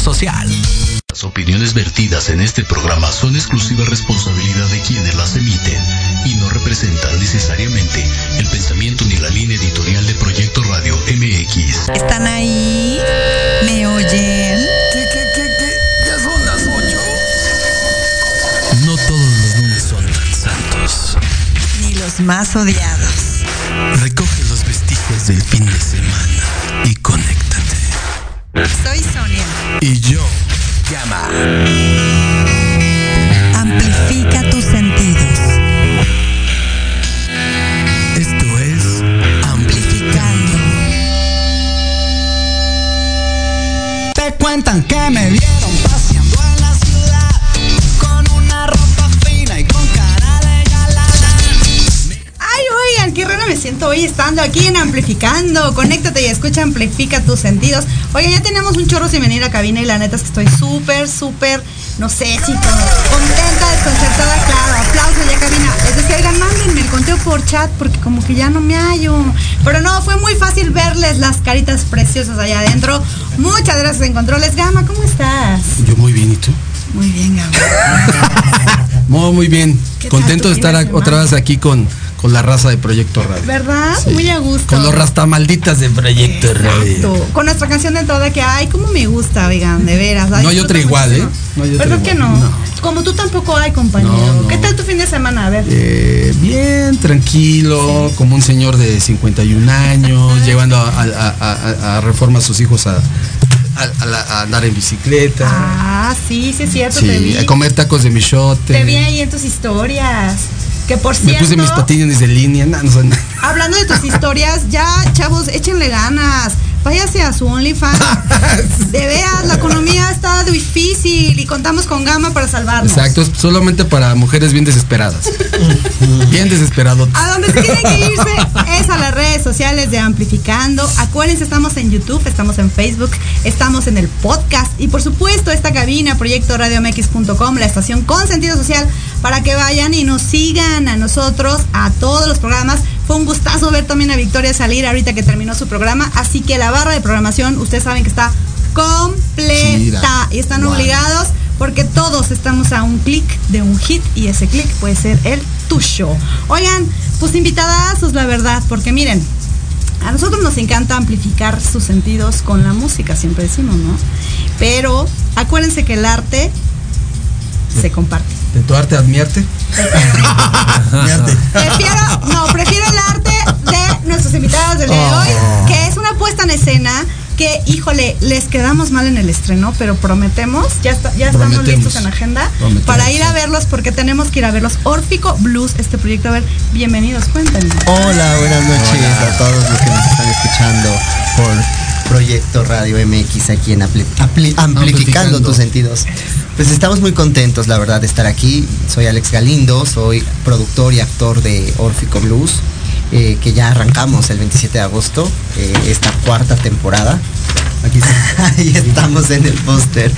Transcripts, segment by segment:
social. Las opiniones vertidas en este programa son exclusiva responsabilidad de quienes las emiten y no representan necesariamente el pensamiento ni la línea editorial de Proyecto Radio MX. ¿Están ahí? ¿Me oyen? ¿Qué, qué, qué, qué? Ya son las ocho. No todos los lunes son tan santos. Ni los más odiados. Y yo, llama. Aquí en Amplificando. Conéctate y escucha, amplifica tus sentidos. Oigan, ya tenemos un chorro sin venir a cabina y la neta es que estoy súper, súper, no sé si contenta, desconcertada, claro. Aplauso ya cabina. Es decir, oigan, mándenme el conteo por chat porque como que ya no me hallo. Pero no, fue muy fácil verles las caritas preciosas allá adentro. Muchas gracias en controles. Gama, ¿cómo estás? Yo muy bien, ¿y tú? Muy bien, Gama. Muy, muy bien. ¿Qué Contento de estar otra vez aquí con, con la raza de Proyecto Radio. ¿Verdad? Sí. Muy a gusto. Con los rastamalditas de Proyecto Radio. Exacto. Con nuestra canción de entrada que, ay, cómo me gusta, oigan, de veras. Ay, No hay otra igual, muchísimo. ¿eh? No hay otra ¿Verdad que no? No. Como tú tampoco hay, compañero. No. ¿Qué tal tu fin de semana? A ver. Eh, bien, tranquilo, como un señor de 51 años, llevando a, a- a- a reforma a sus hijos a, a- la- a andar en bicicleta. Ah, sí, sí es cierto, te vi. sí, a comer tacos de michote. Te vi ahí en tus historias. Que por Me cierto, puse mis patines de línea. no, no sé. hablando de tus historias, ya, chavos, échenle ganas. Váyase a su OnlyFans. De veras, la economía está difícil y contamos con Gama para salvarnos. Exacto, es solamente para mujeres bien desesperadas. bien desesperadas. A donde se tiene que irse es a las redes sociales de Amplificando. Acuérdense, estamos en YouTube, estamos en Facebook, estamos en el podcast y por supuesto esta cabina, proyecto radiomx.com, la estación con sentido social, para que vayan y nos sigan a nosotros, a todos los programas. Fue un gustazo ver también a Victoria salir ahorita que terminó su programa, así que la barra de programación, ustedes saben que está completa y están obligados porque todos estamos a un clic de un hit y ese clic puede ser el tuyo. Oigan, pues invitadazos, la verdad, porque miren, a nosotros nos encanta amplificar sus sentidos con la música, siempre decimos, ¿no? Pero acuérdense que el arte se comparte. ¿De tu arte admierte? Prefiero, no, prefiero el arte de nuestros invitados del día de hoy, Oh. que es una puesta en escena que, híjole, les quedamos mal en el estreno, pero prometemos, ya, está- ya estamos Prometemos. listos en agenda Prometemos, para ir a verlos porque tenemos que ir a verlos. Órfico Blues, este proyecto. A ver, bienvenidos, cuéntenme. Hola, buenas noches a todos los que nos están escuchando por Proyecto Radio MX aquí en Amplificando Amplificando. tus sentidos. Pues estamos muy contentos, la verdad, de estar aquí. Soy Alex Galindo, soy productor y actor de Órfico Blues, eh, que ya arrancamos el 27 de agosto, eh, esta cuarta temporada. Aquí Ahí estamos en el póster.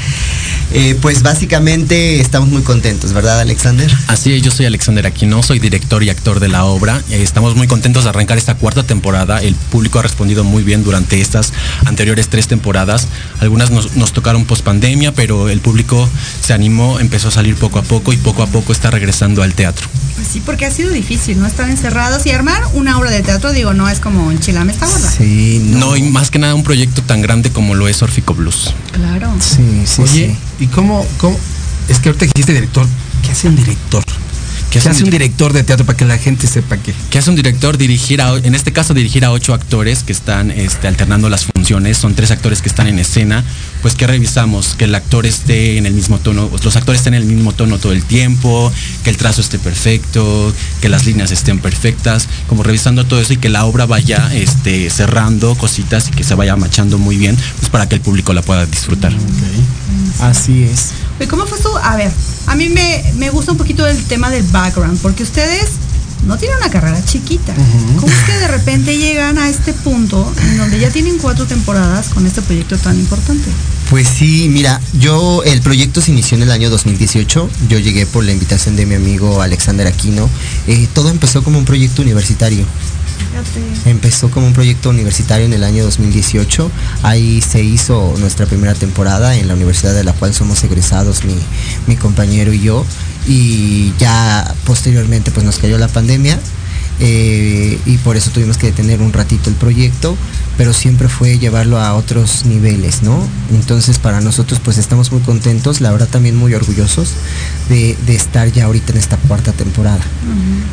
Eh, pues básicamente estamos muy contentos, ¿verdad, Alexander? Así es, yo soy Alexander Aquino, soy director y actor de la obra. Eh, Estamos muy contentos de arrancar esta cuarta temporada. El público ha respondido muy bien durante estas anteriores tres temporadas. Algunas nos, nos tocaron post pandemia, pero el público se animó, empezó a salir poco a poco y poco a poco está regresando al teatro. Pues sí, porque ha sido difícil, ¿no? Estar encerrados y armar una obra de teatro, digo, no es como en Chilame está gorda. Sí, No, y más que nada un proyecto tan grande como lo es Orfico Blues. Claro. Sí, sí, Oye, sí. ¿Y cómo, cómo? Es que ahorita dijiste director, ¿qué hace un director? ¿Qué, hace un director de teatro para que la gente sepa que? que hace un director dirigir a, en este caso dirigir a ocho actores que están este, alternando las funciones, son tres actores que están en escena, pues que revisamos que el actor esté en el mismo tono, los actores estén en el mismo tono todo el tiempo, que el trazo esté perfecto, que las líneas estén perfectas, como revisando todo eso y que la obra vaya este, cerrando cositas y que se vaya machando muy bien, pues para que el público la pueda disfrutar. Así es. ¿Cómo fue su.? A ver, a mí me, me gusta un poquito el tema del background, porque ustedes no tienen una carrera chiquita. ¿Cómo es que de repente llegan a este punto en donde ya tienen cuatro temporadas con este proyecto tan importante? Pues sí, mira, yo el proyecto se inició en el año 2018. Yo llegué por la invitación de mi amigo Alexander Aquino. Eh, todo empezó como un proyecto universitario. Empezó como un proyecto universitario en el año 2018. Ahí se hizo nuestra primera temporada en la universidad de la cual somos egresados mi, mi compañero y yo. Y ya posteriormente pues nos cayó la pandemia eh, y por eso tuvimos que detener un ratito el proyecto, pero siempre fue llevarlo a otros niveles, ¿no? Entonces para nosotros pues estamos muy contentos, la verdad también muy orgullosos de, de estar ya ahorita en esta cuarta temporada.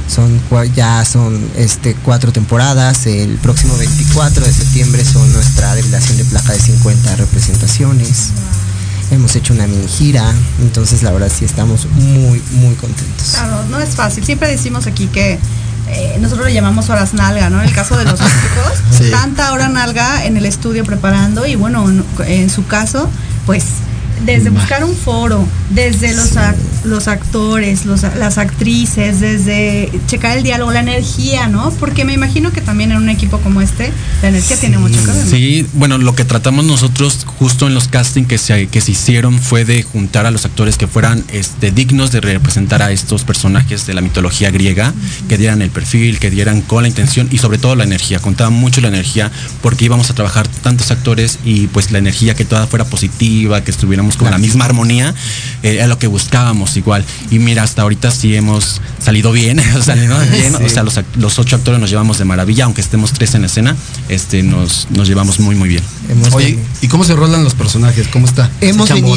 Son ya son este cuatro temporadas. El próximo 24 de septiembre son nuestra depilación de placa de 50 representaciones. Hemos hecho una mini gira, entonces la verdad sí estamos muy muy contentos. Claro, no es fácil. Siempre decimos aquí que eh, nosotros le llamamos horas nalga, ¿no? En el caso de los músicos, Sí. tanta hora nalga en el estudio preparando y bueno, en, en su caso, pues desde buscar un foro, desde los, ac- los actores, los, las actrices, desde checar el diálogo, la energía, ¿no? Porque me imagino que también en un equipo como este, la energía tiene mucho que ver. Sí, bueno, lo que tratamos nosotros justo en los castings que se, que se hicieron fue de juntar a los actores que fueran este, dignos de representar a estos personajes de la mitología griega, que dieran el perfil, que dieran con la intención y sobre todo la energía. Contaba mucho la energía porque íbamos a trabajar tantos actores y pues la energía que toda fuera positiva, que estuviéramos con la misma armonía, eh, era lo que buscábamos igual. Y mira, hasta ahorita sí hemos salido bien, salido bien, o sea, los, los ocho actores nos llevamos de maravilla, aunque estemos tres en escena, este, nos, nos llevamos muy muy bien. Hemos Oye, venido- ¿y cómo se rolan los personajes? ¿Cómo está? Hemos ¿Se echan venido-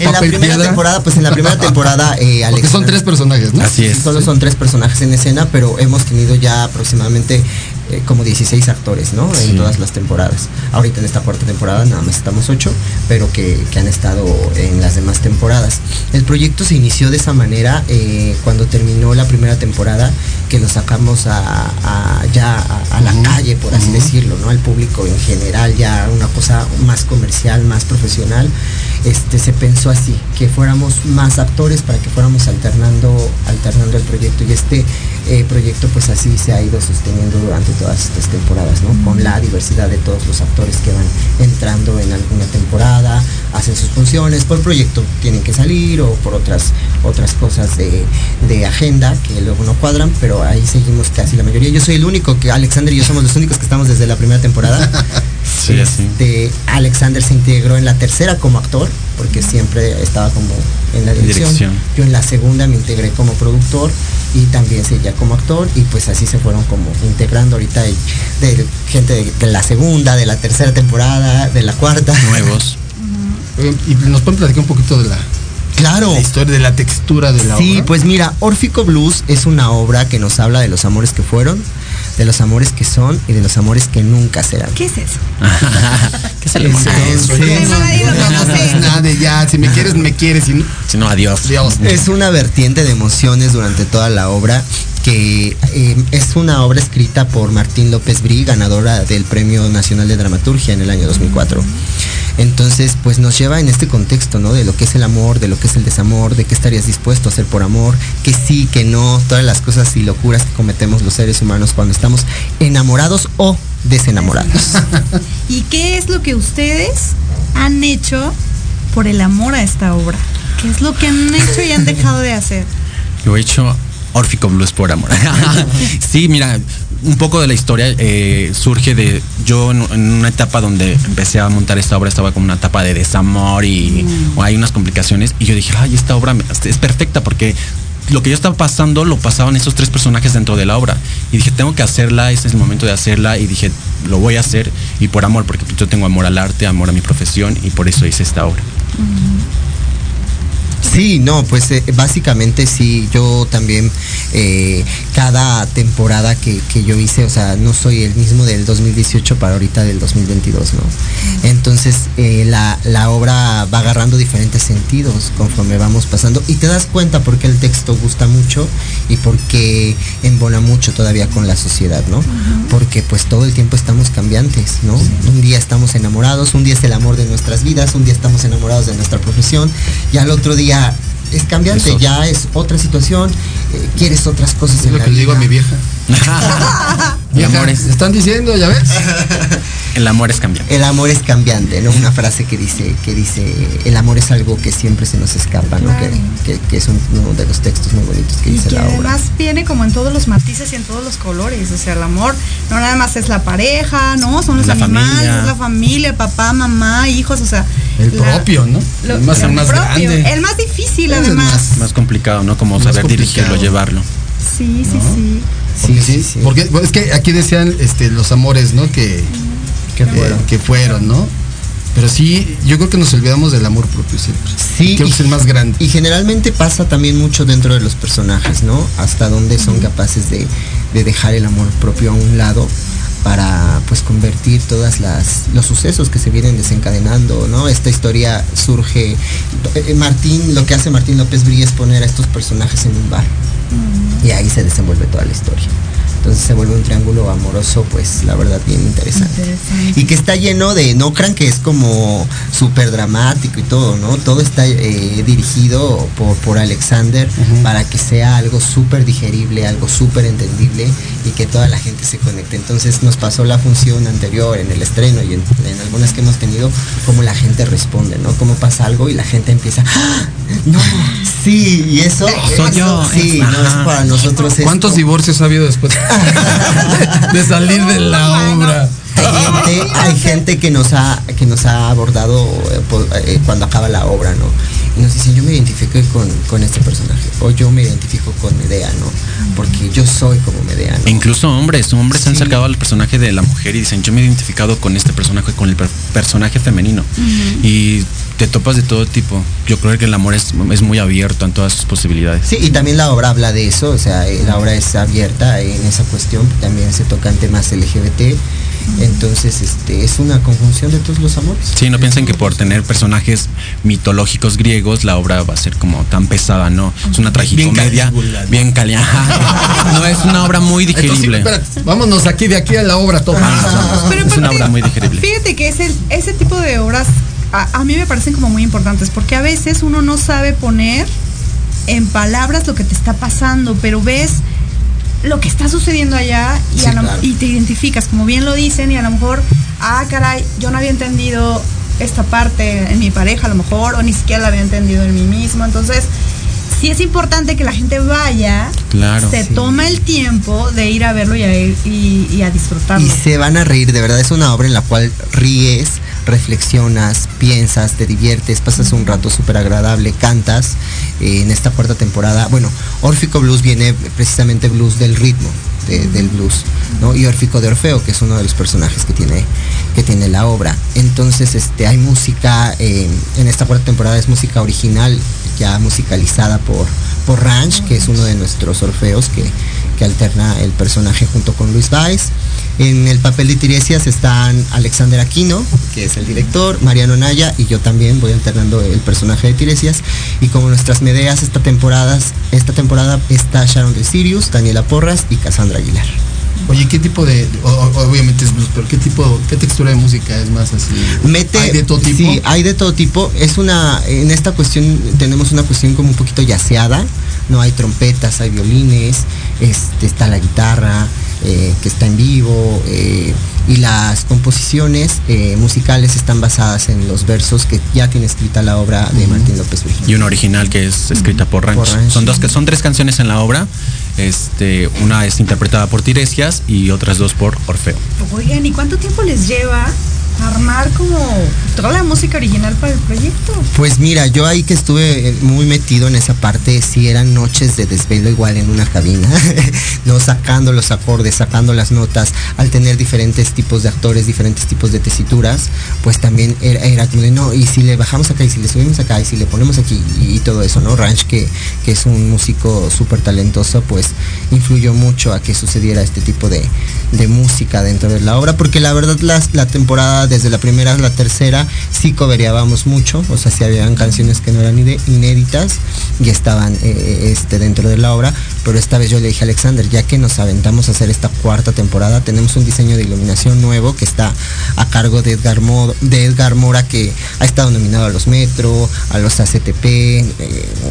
en la primera piedra? temporada, pues en la primera temporada, eh, Porque son tres personajes, ¿no? Así es. Solo son tres personajes en escena, pero hemos tenido ya aproximadamente eh, como 16 actores, ¿no? Sí. En todas las temporadas. Ahorita en esta cuarta temporada nada más estamos ocho, pero que, que han estado en las demás temporadas. El proyecto se inició de esa manera eh, cuando terminó la primera temporada, que lo sacamos a, a- ya a, a la calle, por así decirlo, ¿no? Al público en general, ya una cosa más comercial, más profesional. este, se pensó así, que fuéramos más actores para que fuéramos alternando, alternando el proyecto. Y este eh, proyecto pues así se ha ido sosteniendo durante todas estas temporadas, ¿no? Con la diversidad de todos los actores que van entrando en alguna temporada, hacen sus funciones, por proyecto tienen que salir o por otras, otras cosas de, de agenda que luego no cuadran, pero ahí seguimos casi la mayoría. Yo soy el único que Alexander y yo somos los únicos que estamos desde la primera temporada. Sí. Este, Alexander se integró en la tercera como actor, porque siempre estaba como en la dirección. Dirección. Yo en la segunda me integré como productor y también seguía como actor y pues así se fueron como integrando ahorita hay de gente de, de la segunda, de la tercera temporada, de la cuarta. Nuevos. Eh, Y nos pueden platicar un poquito de la, Claro. la historia, de la textura de la Sí, obra. pues mira, Órfico Blues es una obra que nos habla de los amores que fueron, de los amores que son y de los amores que nunca serán. ¿Qué es eso? ¿Qué se le dice a eso? Entonces, No, nadie lo No, no, conoce. no, nada de ya, si me quieres, me quieres, no, Si no, adiós. Dios. Es una vertiente de emociones durante toda la obra que eh, es una obra escrita por Martín López Brí, ganadora del Premio Nacional de Dramaturgia en el año 2004. Entonces, pues nos lleva en este contexto, ¿no? De lo que es el amor, de lo que es el desamor, de qué estarías dispuesto a hacer por amor, que sí, que no, todas las cosas y locuras que cometemos los seres humanos cuando estamos enamorados o desenamorados. ¿Y qué es lo que ustedes han hecho por el amor a esta obra? ¿Qué es lo que han hecho y han dejado de hacer? Yo he hecho Órfico Blues por amor. sí, mira, un poco de la historia eh, surge de yo en, en una etapa donde empecé a montar esta obra estaba como una etapa de desamor y hay unas complicaciones y yo dije, ay, esta obra es perfecta porque lo que yo estaba pasando lo pasaban esos tres personajes dentro de la obra y dije, tengo que hacerla, este es el momento de hacerla y dije, lo voy a hacer y por amor, porque yo tengo amor al arte, amor a mi profesión y por eso hice esta obra. Sí, no, pues eh, básicamente sí, yo también eh, cada temporada que, que yo hice, o sea, no soy el mismo del 2018 para ahorita del 2022, ¿no? Entonces eh, la, la obra va agarrando diferentes sentidos conforme vamos pasando y te das cuenta por qué el texto gusta mucho y por qué embona mucho todavía con la sociedad, ¿no? Porque pues todo el tiempo estamos cambiantes, ¿no? Un día estamos enamorados, un día es el amor de nuestras vidas, un día estamos enamorados de nuestra profesión y al otro día es cambiante, Eso. ya es otra situación, eh, quieres otras cosas Es en lo la que le digo a vida. mi vieja. el Vieja, amor es, están diciendo, ya ves. el amor es cambiante. El amor es cambiante, ¿no? Una frase que dice, que dice, el amor es algo que siempre se nos escapa, ¿no? Que, Claro. que- que es un- uno de los textos muy bonitos que Y dice que la obra. además viene como en todos los matices y en todos los colores. O sea, el amor no nada más es la pareja, ¿no? Son los La animales, familia. es la familia, papá, mamá, hijos, o sea. El la- propio, ¿no? lo- el más, el el más propio, grande. El más difícil, es además. más- Más complicado, ¿no? Como Más saber complicado. dirigirlo, llevarlo. Sí, sí, ¿no? sí. Sí, sí, sí. Porque bueno, es que aquí decían este, los amores, ¿no? Que, Que eh, fueron. que fueron, ¿no? Pero sí, yo creo que nos olvidamos del amor propio siempre. Sí, Creo que es el más grande. Y generalmente pasa también mucho dentro de los personajes, ¿no? Hasta dónde son capaces de, de dejar el amor propio a un lado para pues convertir todas las los sucesos que se vienen desencadenando, ¿no? Esta historia surge eh, Martín, lo que hace Martín López Brí es poner a estos personajes en un bar. Y ahí se desenvuelve toda la historia. Entonces se vuelve un triángulo amoroso, pues la verdad bien interesante. Interesante. Y que está lleno de, no crean que es como súper dramático y todo, ¿no? Todo está eh, dirigido por, por Alexander para que sea algo súper digerible, algo súper entendible y que toda la gente se conecte. Entonces nos pasó la función anterior en el estreno y en, en algunas que hemos tenido, cómo la gente responde, ¿no? Cómo pasa algo y la gente empieza, ¡Ah! no, sí, y eso, Soy eso, yo, sí, es- no es para nosotros. ¿Cuántos como- divorcios ha habido después de salir de la obra? hay gente, hay gente que nos ha que nos ha abordado eh, po- eh, cuando acaba la obra, ¿no? Nos dicen, yo me identifico con, con este personaje, o yo me identifico con Medea, ¿no? Porque yo soy como Medea, ¿no? Incluso hombres, hombres se han Sí. acercado al personaje de la mujer y dicen, yo me he identificado con este personaje, con el per- personaje femenino. Y te topas de todo tipo. Yo creo que el amor es, es muy abierto en todas sus posibilidades. Sí, y también la obra habla de eso, o sea, eh, la obra es abierta en esa cuestión, también se tocan temas LGBT, entonces este es una conjunción de todos los amores. Sí, no piensen que por tener personajes mitológicos griegos la obra va a ser como tan pesada, no. Es una tragicomedia bien caliente. No, es una obra muy digerible. Entonces, espérate, vámonos aquí de aquí a la obra todo. Ah, Pero es una obra muy digerible. Fíjate que es el, ese tipo de obras a, a mí me parecen como muy importantes, porque a veces uno no sabe poner en palabras lo que te está pasando, pero ves lo que está sucediendo allá y, Sí, a lo- claro. y te identificas, como bien lo dicen, y a lo mejor, ah, caray, yo no había entendido esta parte en mi pareja a lo mejor, o ni siquiera la había entendido en mí mismo. Entonces, sí es importante que la gente vaya, Claro. se Sí. toma el tiempo de ir a verlo y a, ir- y, y a disfrutarlo. Y se van a reír, de verdad es una obra en la cual ríes, reflexionas, piensas, te diviertes, pasas un rato súper agradable, cantas eh, en esta cuarta temporada. Bueno, Órfico Blues viene precisamente blues del ritmo, de- del blues, ¿no? Y Órfico de Orfeo, que es uno de los personajes que tiene, que tiene la obra. Entonces, este, hay música, eh, en esta cuarta temporada es música original, ya musicalizada por, por Ranch, que es uno de nuestros Orfeos que, que alterna el personaje junto con Luis Baez. En el papel de Tiresias están Alexander Aquino, que es el director, Mariano Naya y yo también voy alternando el personaje de Tiresias. Y como nuestras medeas esta temporada, esta temporada está Sharon de Sirius, Daniela Porras y Cassandra Aguilar. Oye, ¿qué tipo de, o- obviamente es blues, pero qué tipo, qué textura de música es más así? Mete, ¿Hay de todo tipo? Sí, hay de todo tipo. Es una, en esta cuestión tenemos una cuestión como un poquito yaceada. No hay trompetas, hay violines, este, está la guitarra eh, que está en vivo eh, y las composiciones eh, musicales están basadas en los versos que ya tiene escrita la obra de Martín López Virgen. y una original que es escrita por Ranch. Por Ranch. Son dos que son tres canciones en la obra. Este, una es interpretada por Tiresias y otras dos por Orfeo. Oigan, ¿y cuánto tiempo les lleva armar como toda la música original para el proyecto? Pues mira, yo ahí que estuve eh, muy metido en esa parte, sí eran noches de desvelo igual en una cabina, no sacando los acordes, sacando las notas, al tener diferentes tipos de actores, diferentes tipos de tesituras, pues también era, era como de no, y si le bajamos acá y si le subimos acá y si le ponemos aquí y, todo eso, ¿no? Ranch, que, que es un músico súper talentoso, pues influyó mucho a que sucediera este tipo de, de música dentro de la obra, porque la verdad las- la temporada desde la primera a la tercera sí cobereábamos mucho, o sea, sí habían canciones que no eran inéditas y estaban eh, este, dentro de la obra, pero esta vez yo le dije a Alexander, ya que nos aventamos a hacer esta cuarta temporada, tenemos un diseño de iluminación nuevo que está a cargo de Edgar, Mo- de Edgar Mora, que ha estado nominado a los Metro, a los ACTP, eh,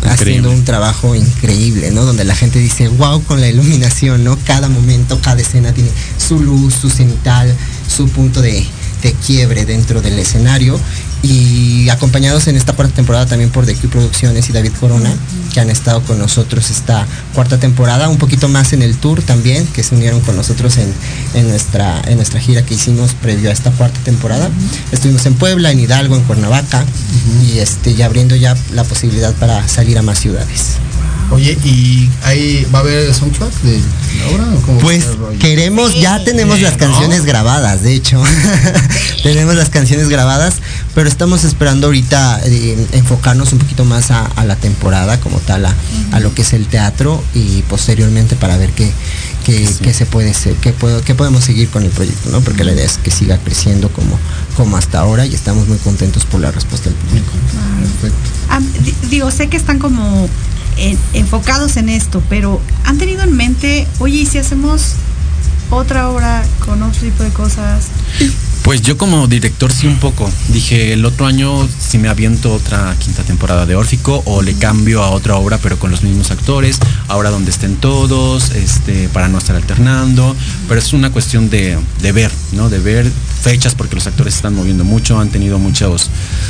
haciendo un trabajo increíble, ¿no? Donde la gente dice, wow, con la iluminación, ¿no? Cada momento, cada escena tiene su luz, su cenital, su punto de, de quiebre dentro del escenario. Y acompañados en esta cuarta temporada también por The Q Producciones y David Corona, que han estado con nosotros esta cuarta temporada, un poquito más en el tour también, que se unieron con nosotros en, en nuestra, en nuestra gira que hicimos previo a esta cuarta temporada. Estuvimos en Puebla, en Hidalgo, en Cuernavaca, y este, y abriendo ya la posibilidad para salir a más ciudades. Oye, ¿y ahí va a haber soundtrack de la obra o cómo va a Pues queremos, ya tenemos las canciones grabadas, de hecho. tenemos las canciones grabadas, pero estamos esperando ahorita eh, enfocarnos un poquito más a, a la temporada como tal, a, a lo que es el teatro y posteriormente para ver qué, qué, qué se puede ser, qué, puedo, qué podemos seguir con el proyecto, ¿no? Porque la idea es que siga creciendo como, como hasta ahora y estamos muy contentos por la respuesta del público. Perfecto. Ah, di- digo, sé que están como en- enfocados en esto, pero ¿han tenido en mente, oye, ¿y si hacemos otra obra con otro tipo de cosas? Pues yo como director sí un poco. Dije, el otro año si me aviento otra quinta temporada de Órfico o le cambio a otra obra pero con los mismos actores, ahora donde estén todos, este, para no estar alternando. Pero es una cuestión de, de ver, ¿no? De ver fechas porque los actores se están moviendo mucho, han tenido muchas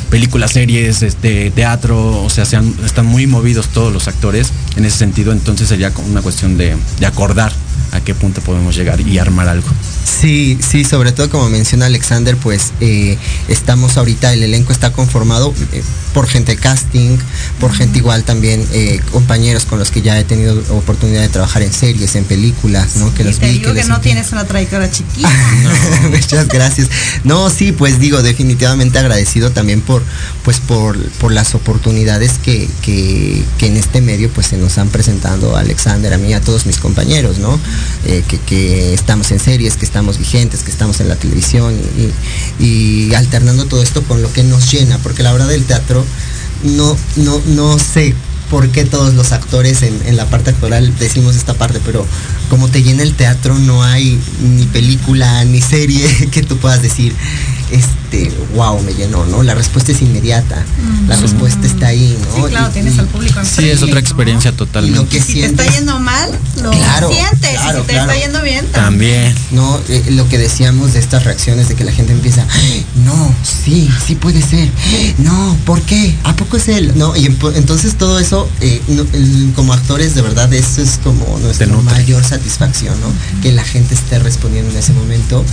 películas, series, este, teatro, o sea, se han- están muy movidos todos los actores en ese sentido, entonces sería una cuestión de, de acordar a qué punto podemos llegar y armar algo. Sí, sí, sobre todo como menciona Alexander, pues eh, estamos ahorita, el elenco está conformado eh, por gente casting, por gente igual también, eh, compañeros con los que ya he tenido oportunidad de trabajar en series, en películas, ¿no? Que y los te vi, digo que, no tienes una trayectoria chiquita. Muchas gracias. No, sí, pues digo, definitivamente agradecido también por, pues por, por las oportunidades que, que, que en este medio pues se nos han presentado a Alexander, a mí, a todos mis compañeros, ¿no? Eh, que, estamos en series, que estamos vigentes, que estamos en la televisión y, alternando todo esto con lo que nos llena, porque la verdad del teatro no, no, no sé por qué todos los actores en la parte actoral decimos esta parte, pero como te llena el teatro no hay ni película ni serie que tú puedas decir este, wow, me llenó, ¿no? La respuesta es inmediata, la respuesta está ahí, ¿no? Sí, claro, Y- tienes y- al público Sí, enfrente, es otra ¿no? experiencia y lo totalmente. que Si te está yendo mal, lo Claro, sientes. claro, y si te claro. está yendo bien, También. ¿no? Eh, lo que decíamos de estas reacciones de que la gente empieza, no, sí, sí puede ser, no, ¿por qué? ¿A poco es él? No, y entonces todo eso, eh, no, como actores, de verdad, eso es como nuestra mayor satisfacción, ¿no? Que la gente esté respondiendo en ese momento,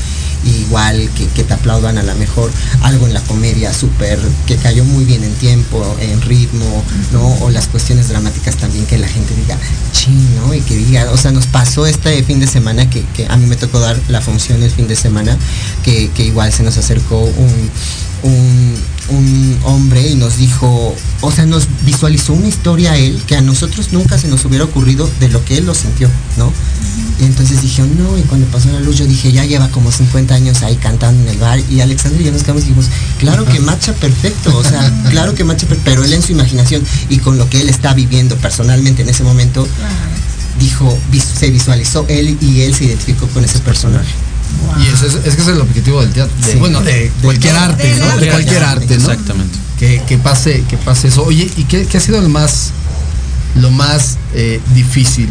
igual que, te aplaudan a lo mejor algo en la comedia súper, que cayó muy bien en tiempo, en ritmo, ¿no? O las cuestiones dramáticas también, que la gente diga, chin, ¿no? Y que diga, o sea, nos pasó este fin de semana, que, a mí me tocó dar la función el fin de semana, que, que igual se nos acercó un, un hombre y nos dijo, o sea, nos visualizó una historia a él que a nosotros nunca se nos hubiera ocurrido de lo que él lo sintió, ¿no? Y entonces dije, no, y cuando pasó la luz yo dije, ya lleva como 50 años ahí cantando en el bar y Alexander y yo nos quedamos y dijimos, claro que marcha perfecto, o sea, claro que marcha perfecto, pero él en su imaginación y con lo que él está viviendo personalmente en ese momento, dijo, se visualizó él y él se identificó con ese personaje. Y eso es, es que ese es el objetivo del teatro. de- Sí. bueno, de cualquier todo. arte, ¿no? De cualquier arte, ¿no? Exactamente. Que, que pase, que pase eso. Oye, ¿y qué, qué ha sido lo más, lo más eh, difícil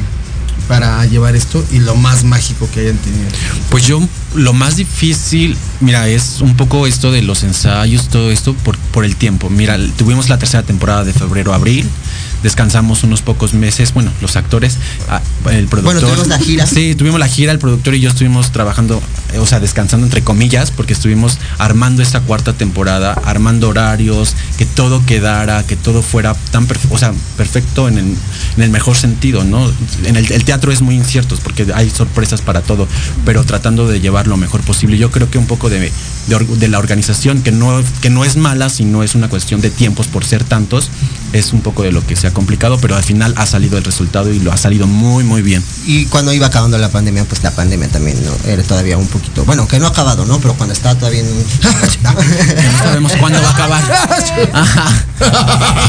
para llevar esto y lo más mágico que hayan tenido? Pues yo lo más difícil, mira, es un poco esto de los ensayos, todo esto por, por el tiempo. Mira, tuvimos la tercera temporada de febrero a abril, descansamos unos pocos meses, bueno, los actores, ah, el productor. tuvimos la gira. Sí, tuvimos la gira, el productor y yo estuvimos trabajando, o sea, descansando entre comillas, porque estuvimos armando esta cuarta temporada, armando horarios, que todo quedara, que todo fuera tan perfecto, o sea, perfecto en el, en el mejor sentido, ¿no? En el, el teatro es muy incierto, porque hay sorpresas para todo, pero tratando de llevar lo mejor posible. Yo creo que un poco de, de, la organización, que no, que no es mala, sino es una cuestión de tiempos por ser tantos, es un poco de lo que se ha complicado, pero al final ha salido el resultado y lo ha salido muy, muy bien. Y cuando iba acabando la pandemia, pues la pandemia también ¿no? era todavía un poquito, bueno, que no ha acabado, ¿no? Pero cuando estaba todavía en un, No sabemos cuándo va a acabar. Ajá.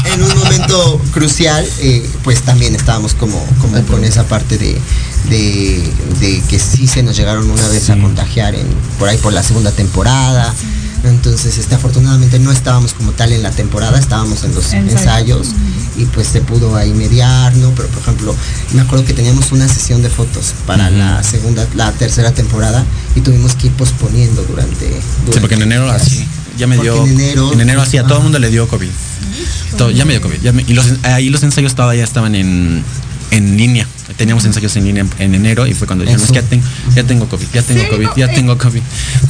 en un momento crucial, eh, pues también estábamos como, como con esa parte de, de, de que sí se nos llegaron una vez a Sí. contagiar en, por ahí por la segunda temporada. Entonces, este, afortunadamente no estábamos como tal en la temporada, estábamos en los Ensayo. ensayos y pues se pudo ahí mediar, ¿no? Pero por ejemplo, me acuerdo que teníamos una sesión de fotos para la segunda, la tercera temporada y tuvimos que ir posponiendo durante. Sí, durante porque en enero días. así, ya me Porque dio. En enero, en enero así, a todo el mundo le dio COVID. Todo- ya me dio COVID. ya me- y los, ahí los ensayos todavía estaban en, en línea. Teníamos ensayos en línea en, en enero y fue cuando dijimos ya, tengo- ya tengo COVID, ya tengo. COVID, ya Eh, tengo COVID.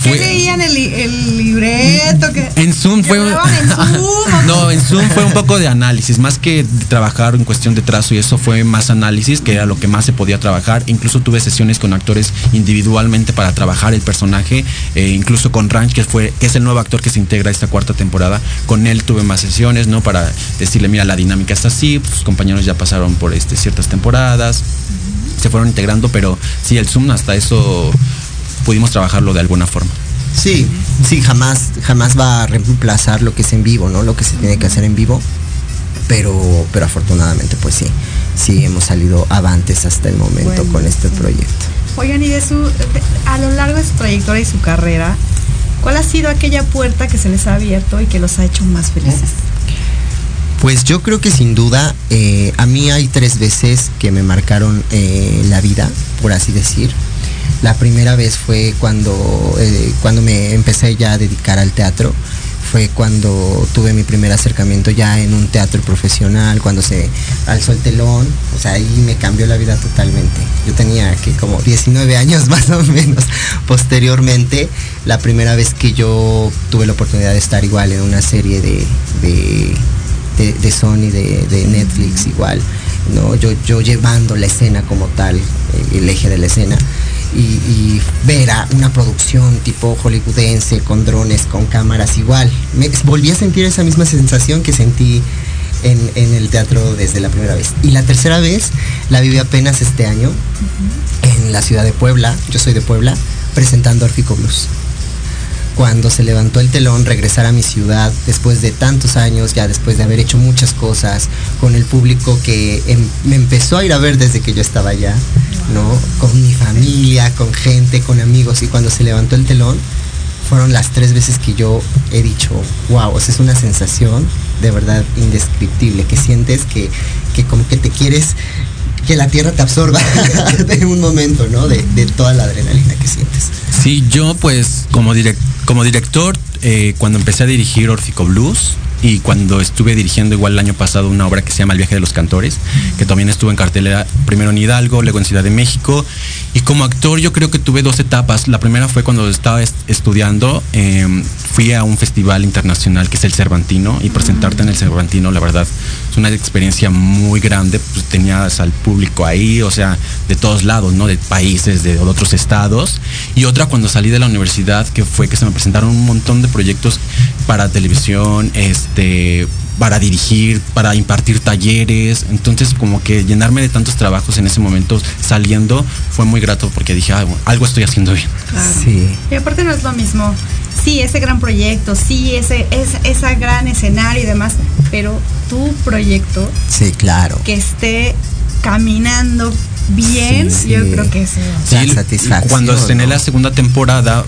¿Qué Fue- leían el, el libreto? que En Zoom que fue. en Zoom, ¿o no, en Zoom fue un poco de análisis, más que de trabajar en cuestión de trazo y eso fue más análisis, que era lo que más se podía trabajar. Incluso tuve sesiones con actores individualmente para trabajar el personaje, eh, incluso con Ranch, que fue, que es el nuevo actor que se integra a esta cuarta temporada. Con él tuve más sesiones, ¿no? Para decirle, mira, la dinámica está así, pues, sus compañeros ya pasaron por este, ciertas temporadas, se fueron integrando, pero sí, el Zoom hasta eso pudimos trabajarlo de alguna forma. Sí, sí, jamás, jamás va a reemplazar lo que es en vivo, ¿no? Lo que se tiene que hacer en vivo. Pero, pero afortunadamente, pues sí, sí hemos salido avantes hasta el momento Bueno, con este sí. proyecto. Oigan, y de su, de- a lo largo de su trayectoria y su carrera, ¿cuál ha sido aquella puerta que se les ha abierto y que los ha hecho más felices? Pues yo creo que sin duda, eh, a mí hay tres veces que me marcaron eh, la vida, por así decir. La primera vez fue cuando, eh, cuando me empecé ya a dedicar al teatro. Fue cuando tuve mi primer acercamiento ya en un teatro profesional, cuando se alzó el telón. O sea, ahí me cambió la vida totalmente. Yo tenía que como 19 años más o menos. Posteriormente, la primera vez que yo tuve la oportunidad de estar igual en una serie de, de de, de Sony, de, de Netflix igual, ¿no? Yo, yo llevando la escena como tal, eh, el eje de la escena, y, y ver a una producción tipo hollywoodense, con drones, con cámaras igual. Me, volví a sentir esa misma sensación que sentí en, en el teatro desde la primera vez. Y la tercera vez la viví apenas este año en la ciudad de Puebla, yo soy de Puebla, presentando Orfico Blues cuando se levantó el telón, regresar a mi ciudad después de tantos años, ya después de haber hecho muchas cosas, con el público que em- me empezó a ir a ver desde que yo estaba allá, ¿no? Con mi familia, con gente, con amigos, y cuando se levantó el telón, fueron las tres veces que yo he dicho, wow, o es una sensación de verdad indescriptible, que sientes que, que como que te quieres que la tierra te absorba en un momento, ¿no? De, de, toda la adrenalina que sientes. Sí, yo pues como, direct, como director, eh, cuando empecé a dirigir Orfico Blues, y cuando estuve dirigiendo igual el año pasado una obra que se llama El viaje de los cantores, que también estuvo en cartelera primero en Hidalgo, luego en Ciudad de México. Y como actor yo creo que tuve dos etapas. La primera fue cuando estaba est estudiando, eh, fui a un festival internacional que es el Cervantino y presentarte en el Cervantino, la verdad, es una experiencia muy grande. Pues tenías al público ahí, o sea, de todos lados, ¿no? De países, de otros estados. Y otra cuando salí de la universidad, que fue que se me presentaron un montón de proyectos para televisión, para dirigir, para impartir talleres. Entonces, como que llenarme de tantos trabajos en ese momento saliendo fue muy grato porque dije, ah, bueno, algo estoy haciendo bien. Claro. Sí. Y aparte no es lo mismo. Sí, ese gran proyecto, sí, ese, ese, ese gran escenario y demás, pero tu proyecto. Sí, claro. Que esté caminando bien, sí, sí. yo creo que eso. Sí, satisfacción. Cuando estrené ¿no? la segunda temporada,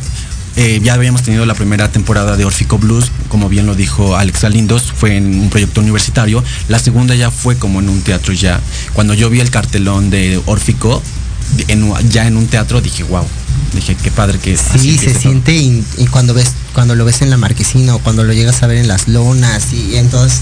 eh, ya habíamos tenido la primera temporada de Orfico Blues, como bien lo dijo Alex Alindos, fue en un proyecto universitario. La segunda ya fue como en un teatro ya. Cuando yo vi el cartelón de Orfico, en, ya en un teatro, dije, wow. Dije, qué padre que es. Sí, se siente y, y, cuando ves, cuando lo ves en la marquesina o cuando lo llegas a ver en las lonas y entonces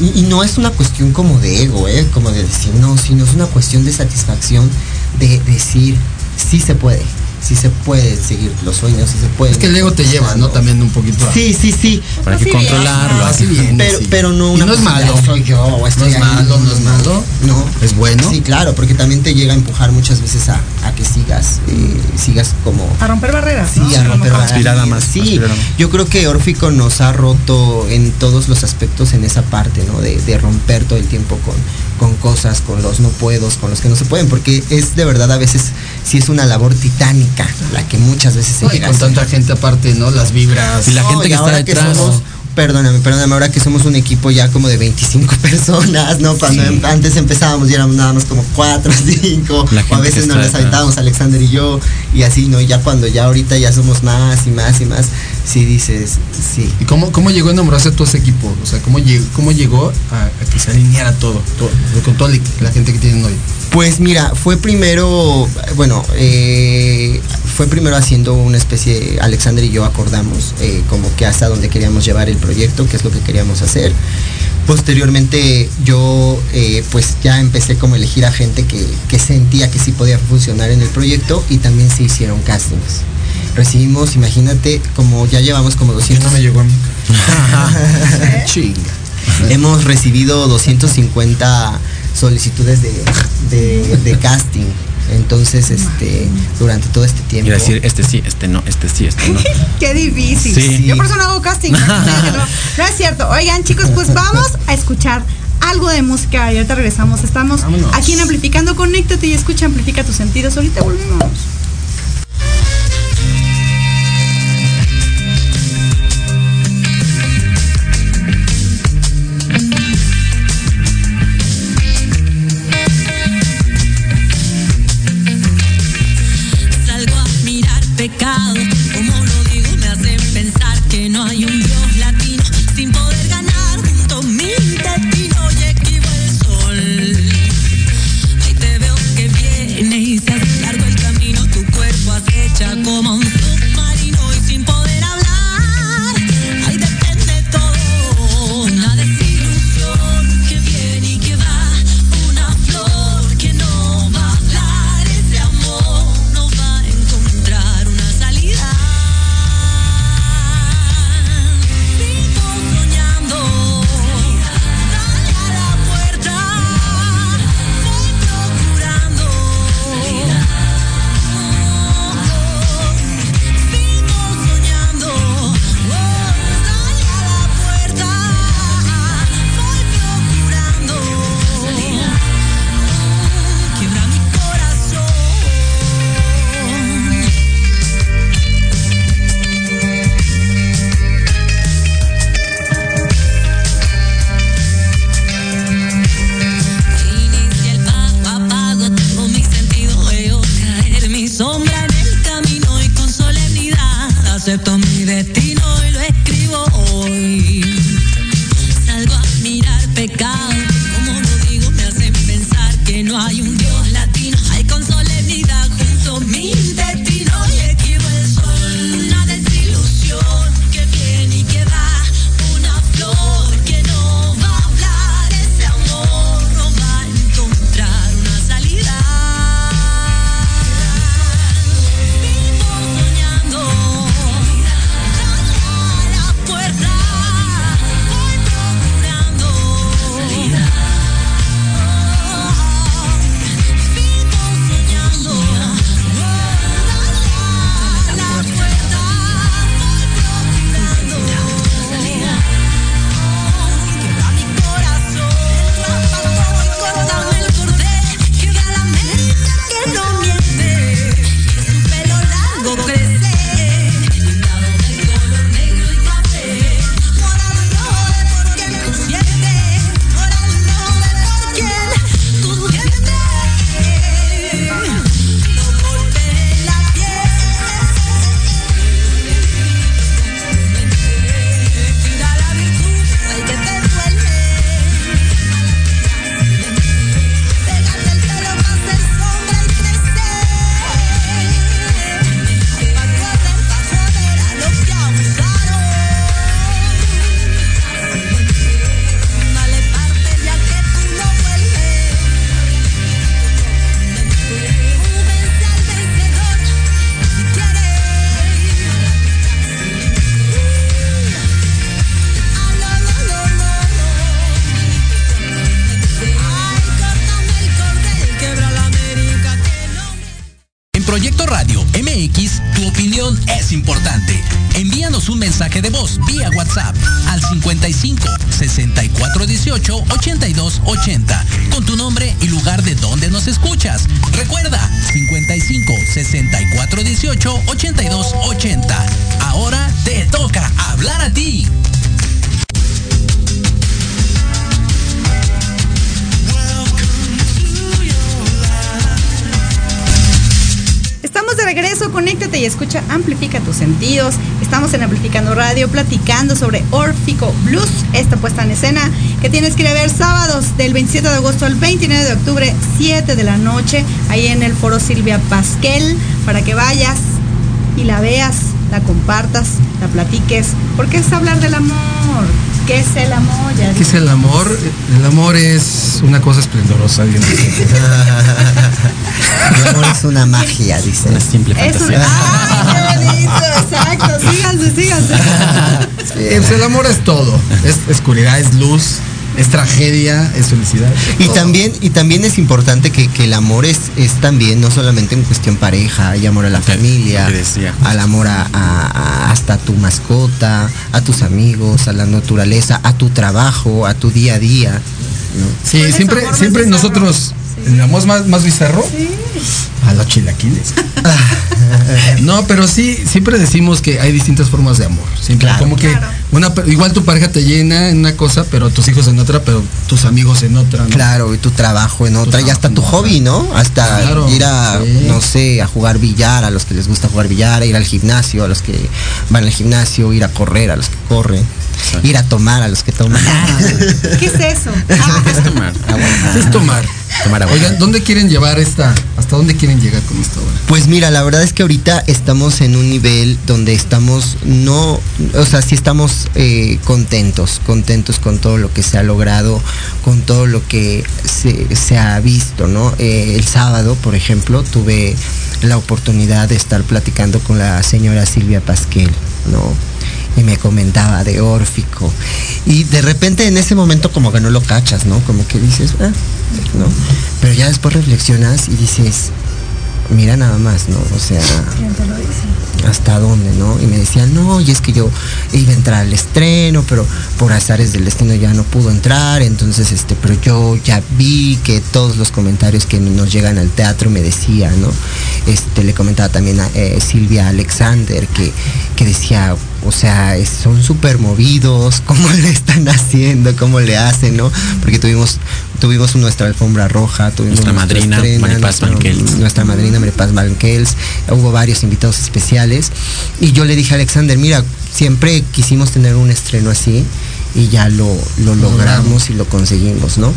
y, y, no es una cuestión como de ego, ¿eh? como de decir, no, sino es una cuestión de satisfacción de decir, sí se puede, sí se puede seguir los sueños, sí se puede. Es que el ego te lleva, ¿no? También un poquito. A... Sí, sí, sí. Para que controlarlo, así bien. Pero, pero no Y una no es malo. Soy yo, o estoy No es ahí. malo, no es malo. No. Es bueno. Sí, claro, porque también te llega a empujar muchas veces a, a que sigas, eh, sigas como A romper barreras. Sí, ¿no? a romper Como- Aspirada más, Sí, aspirada más. yo creo que Orfico nos ha roto en todos los aspectos en esa parte, ¿no? De, de romper todo el tiempo con, con cosas, con los no puedos, con los que no se pueden, porque es de verdad a veces sí es una labor titánica la que muchas veces se No, y llega con tanta gente aparte, ¿no? Las vibras. Y la No, gente y que está ahora detrás. somos- perdóname, perdóname, ahora que somos un equipo ya como de 25 personas, ¿no? Cuando Sí. em- antes empezábamos y éramos nada más como 4, 5, La o a veces nos las aventábamos Alexander y yo, y así, ¿no? Y ya cuando ya ahorita ya somos más y más y más, sí dices, sí. ¿Y cómo, cómo llegó a enamorarse todo ese equipo? O sea, ¿cómo llegó, cómo llegó a, a que se alineara todo, todo, con toda la gente que tienen hoy? Pues mira, fue primero, bueno, eh, fue primero haciendo una especie, Alexander y yo acordamos eh, como que hasta dónde queríamos llevar el proyecto, qué es lo que queríamos hacer. Posteriormente yo eh, pues ya empecé como a elegir a gente que, que sentía que sí podía funcionar en el proyecto y también se hicieron castings. Recibimos, imagínate, como ya llevamos como 200... No me llegó a mí. Chinga. Hemos recibido 250 solicitudes de, de, de casting. Entonces, este, durante todo este tiempo. Iba a decir, este sí, este no, este sí, este no. Qué difícil. Sí. Yo por eso no hago casting. no, no es cierto. Oigan, chicos, pues vamos a escuchar algo de música y ahorita regresamos. Estamos Vámonos. aquí en Amplificando. Conéctate y escucha, amplifica tus sentidos. Ahorita volvemos. Amplifica tus sentidos. Estamos en Amplificando Radio platicando sobre Orfico Blues, esta puesta en escena que tienes que ir a ver sábados del 27 de agosto al 29 de octubre, 7 de la noche, ahí en el foro Silvia Pasquel, para que vayas y la veas, la compartas, la platiques, porque es hablar del amor. ¿Qué es el amor? Ya ¿Qué es el amor? El amor es una cosa esplendorosa. El amor es una magia, dice. Una simple Es un... fantasía. ¡Ay, qué bonito! Exacto, síganse, síganse. Pues el amor es todo. Es oscuridad, es luz, es tragedia, es felicidad. Y también, y también es importante que, que el amor es, es también, no solamente en cuestión pareja, hay amor a la familia, al amor a, a- a- hasta tu mascota, a tus amigos, a la naturaleza, a tu trabajo, a tu día a día. ¿no? Sí, ¿Cuál es siempre, siempre nosotros, Sí. el amor más, más bizarro, a los chilaquiles. no, pero sí, siempre decimos que hay distintas formas de amor. Siempre, Claro. como que Claro. una, igual tu pareja te llena en una cosa, pero tus hijos en otra, pero tus amigos en otra. ¿no? Claro, y tu trabajo en otra, y hasta tu hobby, ¿no? Hasta Claro, ir a, sí. no sé, a jugar billar, a los que les gusta jugar billar, a ir al gimnasio, a los que van al gimnasio, ir a correr, a los que corren, Ir a tomar, a los que toman. ¿Qué es eso? ¿Qué es tomar? ¿Qué es tomar? Tomar agua. Oigan, ¿dónde quieren llevar esta? ¿Hasta dónde quieren llegar con esta obra? Pues mira, la verdad es que ahorita estamos en un nivel donde estamos, no, o sea, sí estamos eh, contentos, contentos con todo lo que se ha logrado, con todo lo que se, se ha visto, ¿no? Eh, el sábado, por ejemplo, tuve la oportunidad de estar platicando con la señora Silvia Pasquel, ¿no? Y me comentaba de Órfico. Y de repente en ese momento como que no lo cachas, ¿no? Como que dices, ah, ¿no? Pero ya después reflexionas y dices, mira nada más, ¿no? O sea, hasta dónde, ¿no? Y me decían, no, y es que yo iba a entrar al estreno, pero por azares del destino ya no pudo entrar, entonces, este, pero yo ya vi que todos los comentarios que nos llegan al teatro me decían, ¿no? Este, le comentaba también a eh, Silvia Alexander que, que decía, o sea, son súper movidos, cómo le están haciendo, cómo le hacen, ¿no? Porque tuvimos, tuvimos nuestra alfombra roja, tuvimos Nuestra nuestra madrina, Maripaz Banquels. nuestra madrina Maripaz Banquels, hubo varios invitados especiales Y yo le dije a Alexander, mira, siempre quisimos tener un estreno así y ya lo, lo logramos y lo conseguimos, ¿no?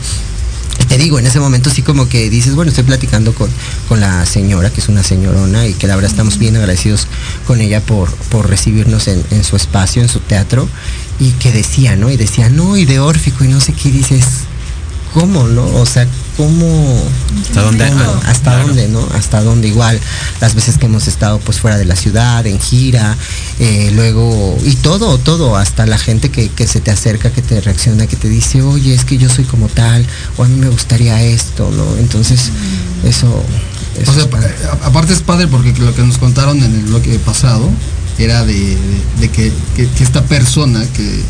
En ese momento sí como que dices, bueno, estoy platicando con, con la señora, que es una señorona, y que la verdad estamos bien agradecidos con ella por, por recibirnos en, en su espacio, en su teatro, y que decía, ¿no? Y decía, no, y de órfico, y no sé qué, dices, ¿cómo, no? O sea, ¿cómo? ¿Hasta dónde? cómo? Ah, ¿Hasta claro. dónde, no? Hasta dónde igual, las veces que hemos estado pues fuera de la ciudad, en gira, eh, luego, y todo, todo, hasta la gente que, que se te acerca, que te reacciona, que te dice, oye, es que yo soy como tal, o a mí me gustaría esto, ¿no? Entonces, eso... eso O sea, a- aparte es padre porque lo que nos contaron en el bloque pasado era de, de- de que, que- que esta persona que,